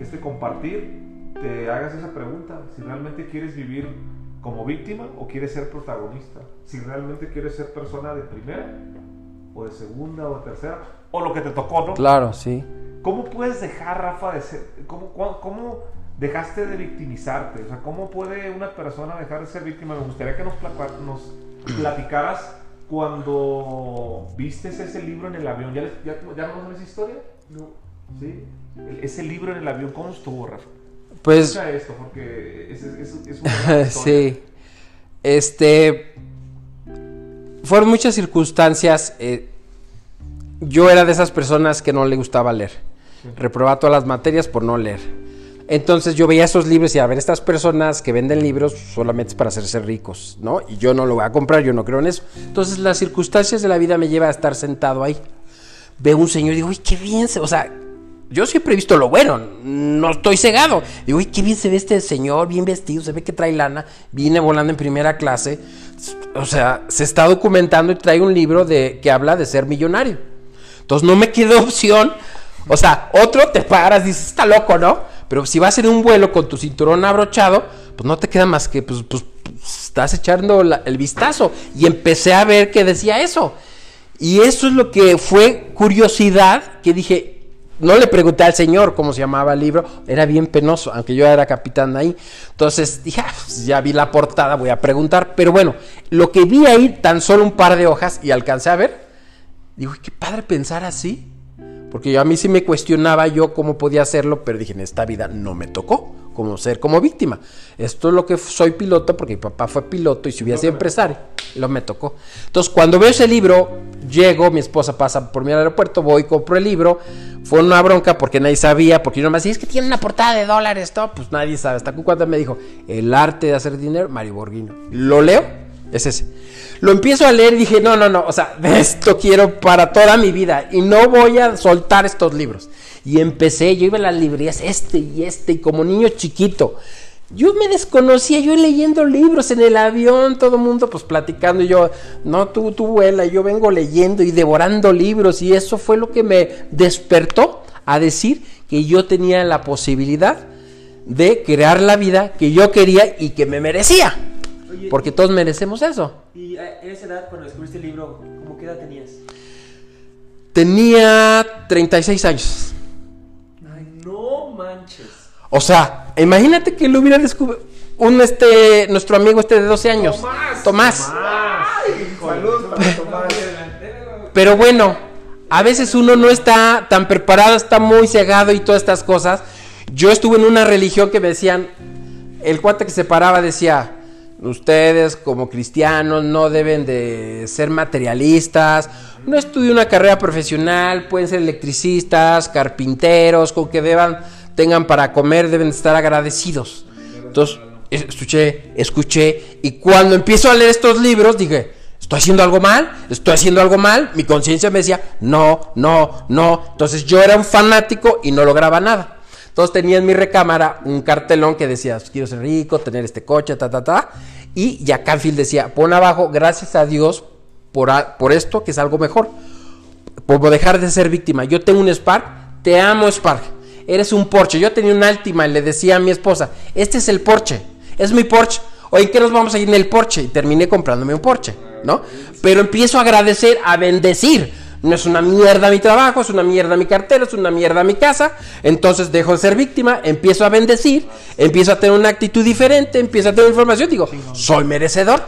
este compartir, te hagas esa pregunta. Si realmente quieres vivir como víctima o quieres ser protagonista. Si realmente quieres ser persona de primera o de segunda o de tercera o lo que te tocó, ¿no? Claro, sí. ¿Cómo puedes dejar, Rafa, de ser... ¿Cómo, cómo, dejaste de victimizarte? O sea, ¿cómo puede una persona dejar de ser víctima? Me gustaría que nos, nos platicaras cuando vistes ese libro en el avión. ¿Ya, les- ya, ya no esa historia? No. ¿Sí? El- ese libro en el avión, ¿cómo estuvo, Rafa? Pues Escucha esto, porque es, es, es una gran historia. sí. Este. Fueron muchas circunstancias. eh, yo era de esas personas que no le gustaba leer. Reprobaba todas las materias por no leer. Entonces yo veía esos libros y a ver, estas personas que venden libros solamente es para hacerse ricos, ¿no? Y yo no lo voy a comprar, yo no creo en eso. Entonces las circunstancias de la vida me llevan a estar sentado ahí. Veo un señor y digo, uy, qué bien se... O sea, yo siempre he visto lo bueno, no estoy cegado. Digo, uy, qué bien se ve este señor, bien vestido, se ve que trae lana, viene volando en primera clase. O sea, se está documentando y trae un libro de, que habla de ser millonario. Entonces no me quedó opción. O sea, otro te paras, dices, está loco, ¿no? Pero si vas en un vuelo con tu cinturón abrochado, pues no te queda más que, pues, pues, estás echando el vistazo. Y empecé a ver que decía eso. Y eso es lo que fue curiosidad, que dije, no le pregunté al señor cómo se llamaba el libro, era bien penoso, aunque yo era capitán ahí. Entonces dije, "Ah, pues, ya vi la portada, voy a preguntar. Pero bueno, lo que vi ahí, tan solo un par de hojas y alcancé a ver, digo, "Uy, qué padre pensar así. Porque yo, a mí sí me cuestionaba yo cómo podía hacerlo, pero dije, en esta vida no me tocó como ser como víctima. Esto es lo que soy piloto, porque mi papá fue piloto y si hubiera sido empresario, lo me tocó. Entonces, cuando veo ese libro, llego, mi esposa pasa por mi aeropuerto, voy, compro el libro. Fue una bronca porque nadie sabía, porque yo nomás decía, es que tiene una portada de dólares, todo. Pues nadie sabe. Hasta cuando me dijo, el arte de hacer dinero, Mario Borghino. Lo leo, es ese. Lo empiezo a leer y dije, no, no, no, o sea, esto quiero para toda mi vida y no voy a soltar estos libros. Y empecé, yo iba a las librerías, este y este, y como niño chiquito. Yo me desconocía, yo leyendo libros en el avión, todo el mundo pues platicando, y yo, no, tú, tú vuela, yo vengo leyendo y devorando libros, y eso fue lo que me despertó a decir que yo tenía la posibilidad de crear la vida que yo quería y que me merecía. Oye, Porque todos merecemos eso. Y eh, en esa edad, cuando descubriste el libro, ¿cómo qué edad tenías? Tenía 36 años. Ay, no manches. O sea, imagínate que lo hubiera descubierto un este nuestro amigo este de 12 años. Tomás. Saludos para Tomás. Pero bueno, a veces uno no está tan preparado, está muy cegado y todas estas cosas. Yo estuve en una religión que me decían, el cuate que se paraba decía, ustedes como cristianos no deben de ser materialistas, no estudien una carrera profesional, pueden ser electricistas, carpinteros, con que deban, tengan para comer, deben de estar agradecidos. Entonces, escuché, escuché, y cuando empiezo a leer estos libros, dije, ¿estoy haciendo algo mal? ¿Estoy haciendo algo mal? Mi conciencia me decía, no, no, no. Entonces yo era un fanático y no lograba nada. Entonces tenía en mi recámara un cartelón que decía, quiero ser rico, tener este coche, ta, ta, ta. Y ya Canfield decía, pon abajo, gracias a Dios por, por esto, que es algo mejor. Por dejar de ser víctima. Yo tengo un Spark, te amo Spark. Eres un Porsche. Yo tenía un Altima y le decía a mi esposa, este es el Porsche, es mi Porsche. Oye, ¿qué nos vamos a ir en el Porsche? Y terminé comprándome un Porsche, ¿no? Pero empiezo a agradecer, a bendecir. No es una mierda mi trabajo, es una mierda mi cartera, es una mierda mi casa. Entonces dejo de ser víctima, empiezo a bendecir, empiezo a tener una actitud diferente, empiezo a tener información, digo, soy merecedor.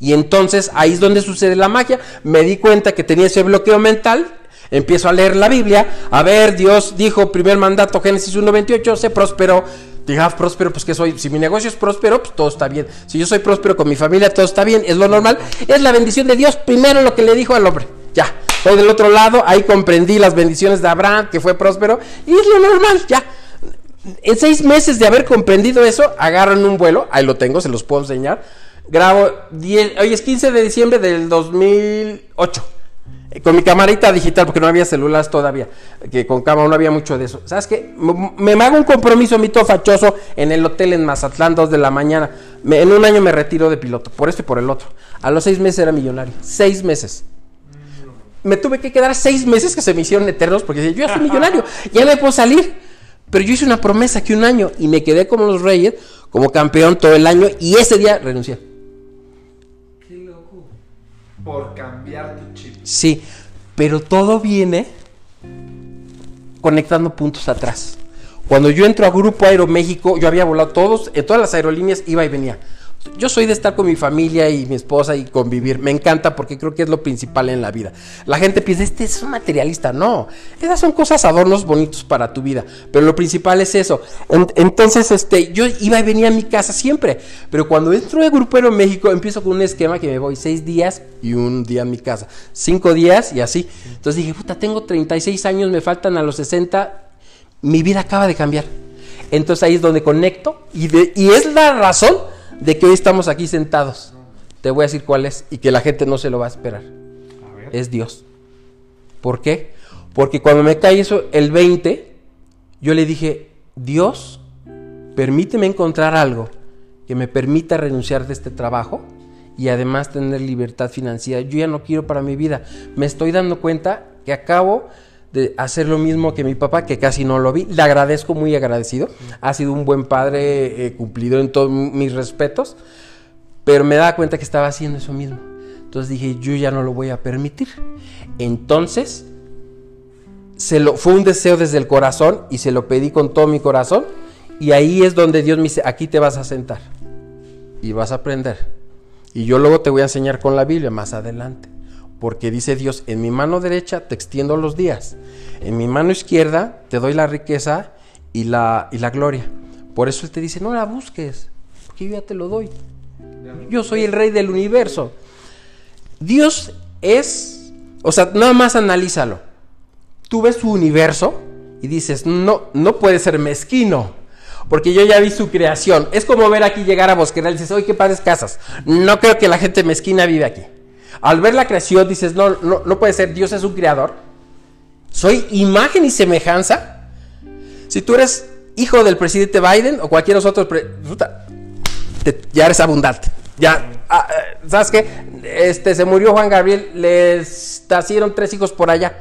Y entonces ahí es donde sucede la magia. Me di cuenta que tenía ese bloqueo mental. Empiezo a leer la Biblia. A ver, Dios dijo, primer mandato, Génesis 1.28, sé próspero. Dije, ah, próspero, pues que soy. Si mi negocio es próspero, pues todo está bien. Si yo soy próspero con mi familia, todo está bien. Es lo normal. Es la bendición de Dios. Primero lo que le dijo al hombre. Ya. Todo del otro lado, ahí comprendí las bendiciones de Abraham, que fue próspero. Y es lo normal, ya. En seis meses de haber comprendido eso, agarran un vuelo, ahí lo tengo, se los puedo enseñar. Grabo, 10 hoy es 15 de diciembre del 2008, eh, con mi camarita digital, porque no había celulares todavía, que con cámara no había mucho de eso. ¿Sabes qué? Me, hago un compromiso, mi todo fachoso, en el hotel en Mazatlán, 2 de la mañana. En un año me retiro de piloto, por este y por el otro. A los seis meses era millonario, seis meses me tuve que quedar seis meses que se me hicieron eternos porque yo ya soy millonario, ya me puedo salir. Pero yo hice una promesa que un año y me quedé como los reyes como campeón todo el año y ese día renuncié. Qué loco. Por cambiar tu chip. Sí, pero todo viene conectando puntos atrás. Cuando yo entro a Grupo Aeroméxico, yo había volado todos, en todas las aerolíneas iba y venía. Yo soy de estar con mi familia y mi esposa y convivir. Me encanta porque creo que es lo principal en la vida. La gente piensa, este es un materialista. No, esas son cosas, adornos bonitos para tu vida. Pero lo principal es eso. En- Entonces, este, yo iba y venía a mi casa siempre. Pero cuando entro a Grupo Aeroméxico, empiezo con un esquema que me voy seis días y un día a mi casa. Cinco días y así. Entonces dije, puta, tengo 36 años, me faltan a los 60. Mi vida acaba de cambiar. Entonces ahí es donde conecto y, de- y es la razón de que hoy estamos aquí sentados. Te voy a decir cuál es y que la gente no se lo va a esperar. A ver. Es Dios. ¿Por qué? Porque cuando me cae eso el 20, yo le dije, Dios, permíteme encontrar algo que me permita renunciar de este trabajo y además tener libertad financiera. Yo ya no quiero para mi vida. Me estoy dando cuenta que acabo de hacer lo mismo que mi papá, que casi no lo vi. Le agradezco, muy agradecido. Ha sido un buen padre, eh, cumplido en todos mis respetos, pero me daba cuenta que estaba haciendo eso mismo. Entonces dije, yo ya no lo voy a permitir. Entonces, se lo, fue un deseo desde el corazón y se lo pedí con todo mi corazón. Y ahí es donde Dios me dice, aquí te vas a sentar y vas a aprender. Y yo luego te voy a enseñar con la Biblia más adelante. Porque dice Dios, en mi mano derecha te extiendo los días, en mi mano izquierda te doy la riqueza y la, y la gloria. Por eso Él te dice, no la busques, porque yo ya te lo doy. Yo soy el rey del universo. Dios es, o sea, nada más analízalo. Tú ves su universo y dices, no, no puede ser mezquino. Porque yo ya vi su creación. Es como ver aquí llegar a Bosqueral y dices, oye, qué padres casas. No creo que la gente mezquina vive aquí. Al ver la creación dices, no, no, no puede ser, Dios es un creador. Soy imagen y semejanza. Si tú eres hijo del presidente Biden o cualquier otro, ya eres abundante. Ya, ah, eh, ¿sabes qué? Este, se murió Juan Gabriel, les nacieron tres hijos por allá.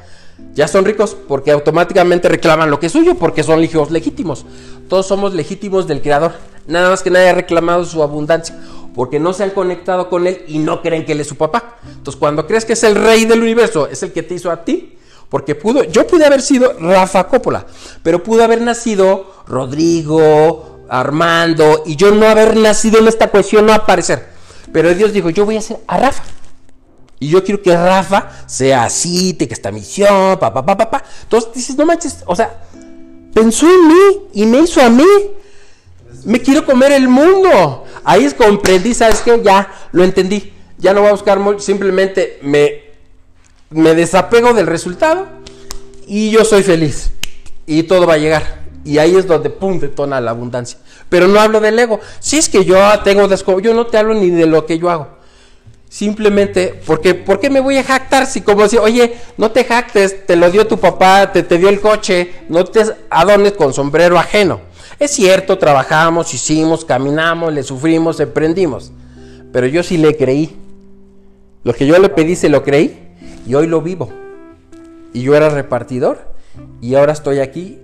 Ya son ricos porque automáticamente reclaman lo que es suyo porque son hijos legítimos. Todos somos legítimos del Creador. Nada más que nadie ha reclamado su abundancia porque no se han conectado con Él y no creen que Él es su papá. Entonces, cuando crees que es el rey del universo, es el que te hizo a ti, porque pudo, yo pude haber sido Rafa Coppola, pero pudo haber nacido Rodrigo, Armando, y yo no haber nacido en esta cuestión, no aparecer. Pero Dios dijo, yo voy a ser a Rafa. Y yo quiero que Rafa sea así, tenga esta misión, pa, pa, pa, pa, pa. Entonces dices, no manches, o sea, pensó en mí y me hizo a mí. Me quiero comer el mundo. Ahí es comprendí, ¿sabes qué? Ya lo entendí. Ya no voy a buscar mucho, simplemente me, me desapego del resultado y yo soy feliz. Y todo va a llegar. Y ahí es donde, pum, detona la abundancia. Pero no hablo del ego. Si es que yo tengo yo no te hablo ni de lo que yo hago. Simplemente, porque, ¿por qué me voy a jactar? Si como si, oye, no te jactes, te lo dio tu papá, te, te dio el coche, no te adornes con sombrero ajeno. Es cierto, trabajamos, hicimos, caminamos, le sufrimos, emprendimos. Pero yo sí le creí. Lo que yo le pedí se lo creí y hoy lo vivo. Y yo era repartidor y ahora estoy aquí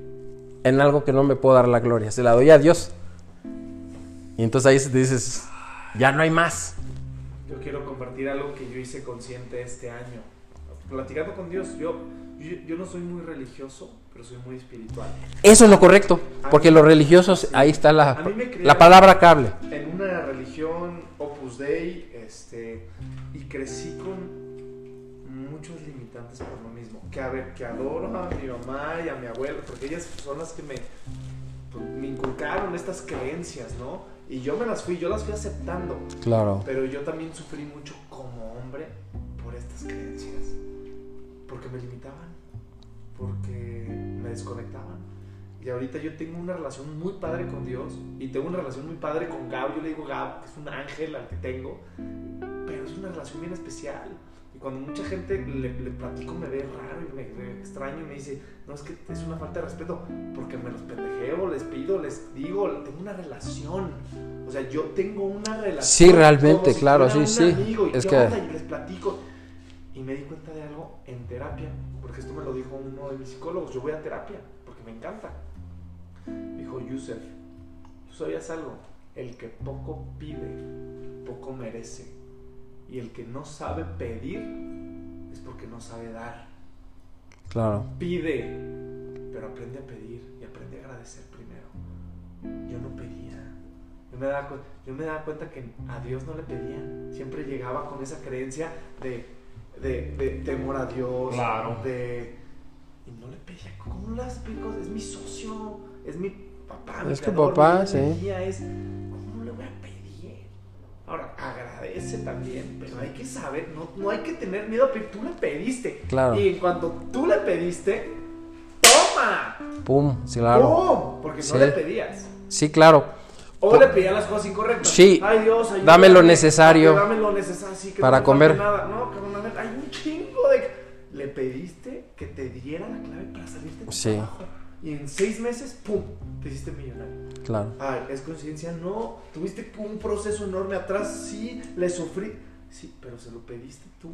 en algo que no me puedo dar la gloria. Se la doy a Dios. Y entonces ahí te dices, ya no hay más. Yo quiero compartir algo que yo hice consciente este año. Platicando con Dios, yo, yo, yo no soy muy religioso, pero soy muy espiritual. Eso es lo correcto, porque los religiosos, ahí está la, la palabra cable. En una religión Opus Dei, este, y crecí con muchos limitantes por lo mismo. Que a ver, que adoro a mi mamá y a mi abuela, porque ellas son las que me, pues, me inculcaron estas creencias, ¿no? Y yo me las fui, yo las fui aceptando. Claro. Pero yo también sufrí mucho como hombre por estas creencias. Porque me limitaban. Porque me desconectaban. Y ahorita yo tengo una relación muy padre con Dios. Y tengo una relación muy padre con Gab. Yo le digo Gab, que es un ángel al que tengo. Pero es una relación bien especial. Y cuando mucha gente le, le platico me ve raro y me, me extraño y me dice, no, es que es una falta de respeto. Porque me los pendejeo, les pido, les digo, tengo una relación. O sea, yo tengo una relación. Sí, realmente, claro, sí, sí. Es que- y les platico. Y me di cuenta de algo en terapia, porque esto me lo dijo uno de mis psicólogos. Yo voy a terapia porque me encanta. Dijo, Yusef, ¿tú sabías algo? el que poco pide, poco merece. Y el que no sabe pedir es porque no sabe dar. Claro. Pide, pero aprende a pedir y aprende a agradecer primero. Yo no pedía. Yo me, daba, yo me daba cuenta que a Dios no le pedía. Siempre llegaba con esa creencia de, de, de temor a Dios. Claro. De, y no le pedía. ¿Cómo pedir cosas? Es mi socio, es mi papá. Es tu papá, mi sí. energía, Es, ¿Cómo no le voy a pedir? Ahora, agradece también, pero hay que saber, no, no hay que tener miedo a pedir. Tú le pediste. Claro. Y en cuanto tú le pediste, ¡toma! Pum, sí, claro. ¡Pum! Porque Sí. no le pedías. Sí, claro. O le pedías las cosas incorrectas. Sí. Ay, Dios, ayúdame, Dame lo necesario Dame lo necesario. sí, que para no comer. Nada. No, cabrón, a ver, hay un chingo de. Le pediste que te diera la clave para salirte de Sí. trabajo. Y en seis meses, ¡pum! Te hiciste millonario. Claro. Ay, ¿es coincidencia? No. Tuviste un proceso enorme atrás. Sí, le sufrí. Sí, pero se lo pediste tú.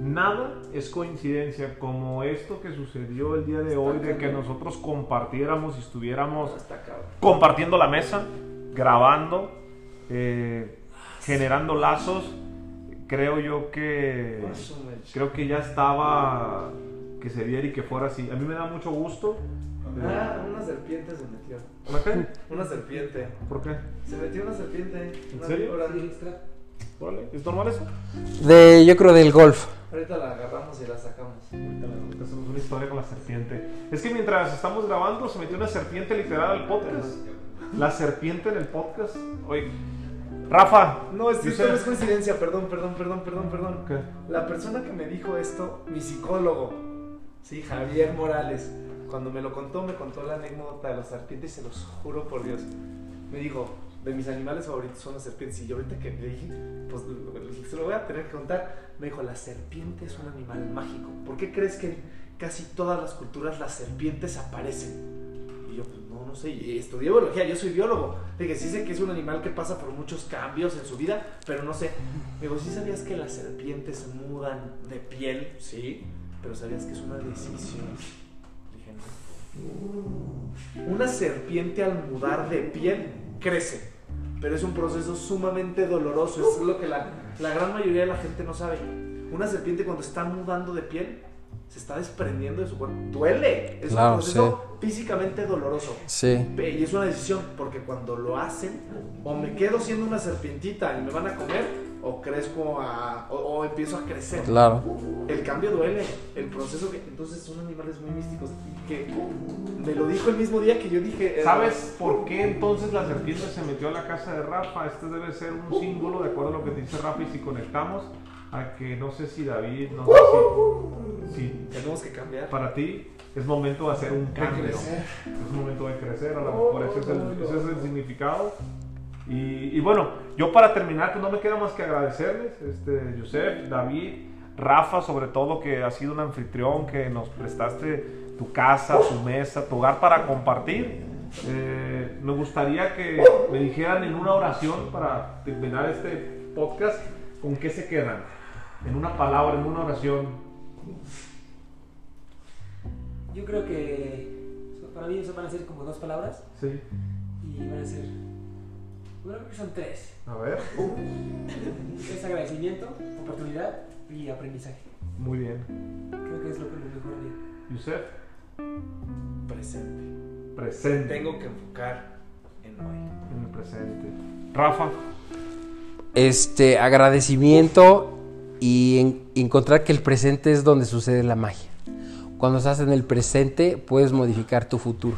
Nada es coincidencia como esto que sucedió el día de hoy, de que nosotros compartiéramos y estuviéramos compartiendo la mesa, grabando, eh, generando lazos. Creo yo que creo que ya estaba que se viera y que fuera así. A mí me da mucho gusto. Ah, una serpiente se metió. ¿Una qué? Una serpiente. ¿Por qué? Se metió una serpiente. ¿En una serio? Órale, ¿Es normal eso? De, yo creo del golf. Ahorita la agarramos y la sacamos. Ahorita hacemos una historia con la serpiente. Es que mientras estamos grabando se metió una serpiente literal al podcast. La serpiente en el podcast. Oye, Rafa. No, esto dice- esto no es coincidencia. Perdón, perdón, perdón, perdón, perdón. ¿Qué? La persona que me dijo esto, mi psicólogo, sí, Javier Morales, cuando me lo contó, me contó la anécdota de las serpientes y se los juro por Dios. Me dijo, de mis animales favoritos son las serpientes. Y yo ahorita que le dije, pues se lo voy a tener que contar. Me dijo, la serpiente es un animal mágico. ¿Por qué crees que en casi todas las culturas las serpientes aparecen? Y yo, pues no, no sé, y estudié biología, yo soy biólogo. Le dije, sí sé que es un animal que pasa por muchos cambios en su vida, pero no sé. Me digo, ¿sí sabías que las serpientes mudan de piel? Sí, pero ¿sabías que es una decisión? Dije, no. Una serpiente al mudar de piel crece, pero es un proceso sumamente doloroso. Es lo que la, la gran mayoría de la gente no sabe. Una serpiente cuando está mudando de piel se está desprendiendo de su cuerpo. Duele, es Claro, un proceso físicamente doloroso. Sí. Y es una decisión, porque cuando lo hacen, o me quedo siendo una serpientita y me van a comer, o crezco a, o, o empiezo a crecer. Claro. El cambio duele, el proceso que... Entonces son animales muy místicos y que me lo dijo el mismo día que yo dije... eh, ¿Sabes por qué entonces la serpiente se metió a la casa de Rafa? Este debe ser un símbolo, de acuerdo a lo que dice Rafa, y si conectamos a que no sé si David, no sé si, si Tenemos que cambiar. para ti es momento de hacer un cambio. Es momento de crecer, a lo mejor ese es el, ese es el significado. Y, y bueno, yo para terminar, pues no me queda más que agradecerles, este, Joseph, David, Rafa, sobre todo, que ha sido un anfitrión, que nos prestaste tu casa, tu mesa, tu hogar para compartir. Eh, me gustaría que me dijeran en una oración para terminar este podcast, ¿con qué se quedan? En una palabra, en una oración. Yo creo que para mí eso van a ser como dos palabras Sí. y van a ser. Bueno, creo que son tres. A ver. Es agradecimiento, oportunidad y aprendizaje. Muy bien. Creo que es lo que lo mejor haría. Yusef, Presente. presente. Tengo que enfocar en hoy. En el presente. Rafa, Este, agradecimiento y en- encontrar que el presente es donde sucede la magia. Cuando estás en el presente puedes modificar tu futuro.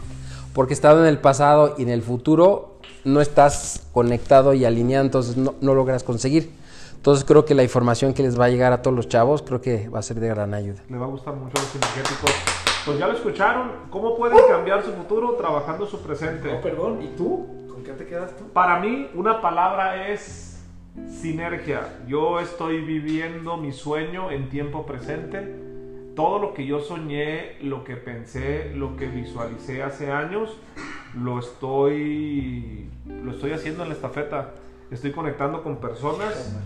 Porque estando en el pasado y en el futuro no estás conectado y alineado, entonces no, no logras conseguir. Entonces creo que la información que les va a llegar a todos los chavos creo que va a ser de gran ayuda. le va a gustar mucho los energéticos. Pues ya lo escucharon. ¿Cómo pueden cambiar su futuro trabajando su presente? No, perdón, ¿y tú? ¿Con qué te quedas tú? Para mí, una palabra es sinergia. Yo estoy viviendo mi sueño en tiempo presente. Todo lo que yo soñé, lo que pensé, lo que visualicé hace años, lo estoy, lo estoy haciendo en la estafeta. Estoy conectando con personas.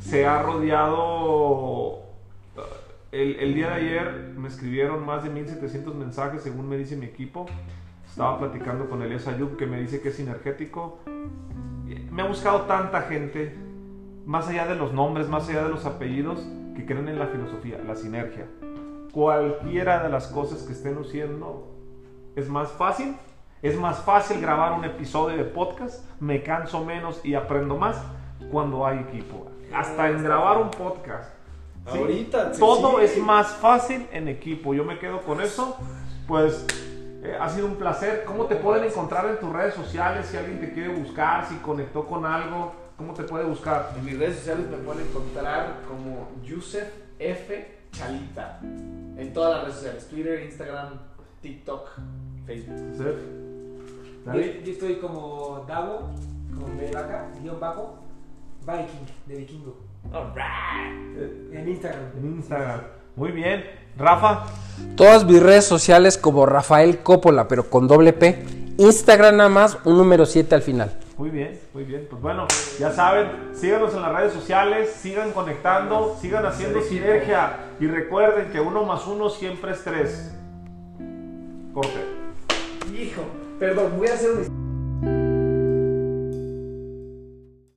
Se ha rodeado... El, el día de ayer me escribieron más de 1700 mensajes según me dice mi equipo. Estaba platicando con Elias Ayub que me dice que es sinergético. Me ha buscado tanta gente, más allá de los nombres, más allá de los apellidos, que creen en la filosofía, la sinergia. Cualquiera de las cosas que estén haciendo es más fácil. Es más fácil grabar un episodio de podcast, me canso menos y aprendo más cuando hay equipo. Hasta en grabar un podcast. ¿sí? Ahorita, sí, Todo sí. es más fácil en equipo. Yo me quedo con eso. Pues eh, ha sido un placer. ¿Cómo te pueden encontrar en tus redes sociales? Si alguien te quiere buscar, si conectó con algo, ¿cómo te puede buscar? En mis redes sociales me pueden encontrar como Yusef F. Chalita. En todas las redes sociales: Twitter, Instagram, TikTok, Facebook. Yo, David. yo estoy como Davo, con B de vaca, guion bajo, Viking, de vikingo. Eh, En Instagram. En Instagram. Muy bien. Rafa. Todas mis redes sociales como Rafael Coppola, pero con doble P. Instagram nada más, un número 7 al final. Muy bien, muy bien. Pues bueno, ya saben, síganos en las redes sociales, sigan conectando, sigan haciendo sinergia y recuerden que uno más uno siempre es tres. Corte. Hijo, perdón, voy a hacer un.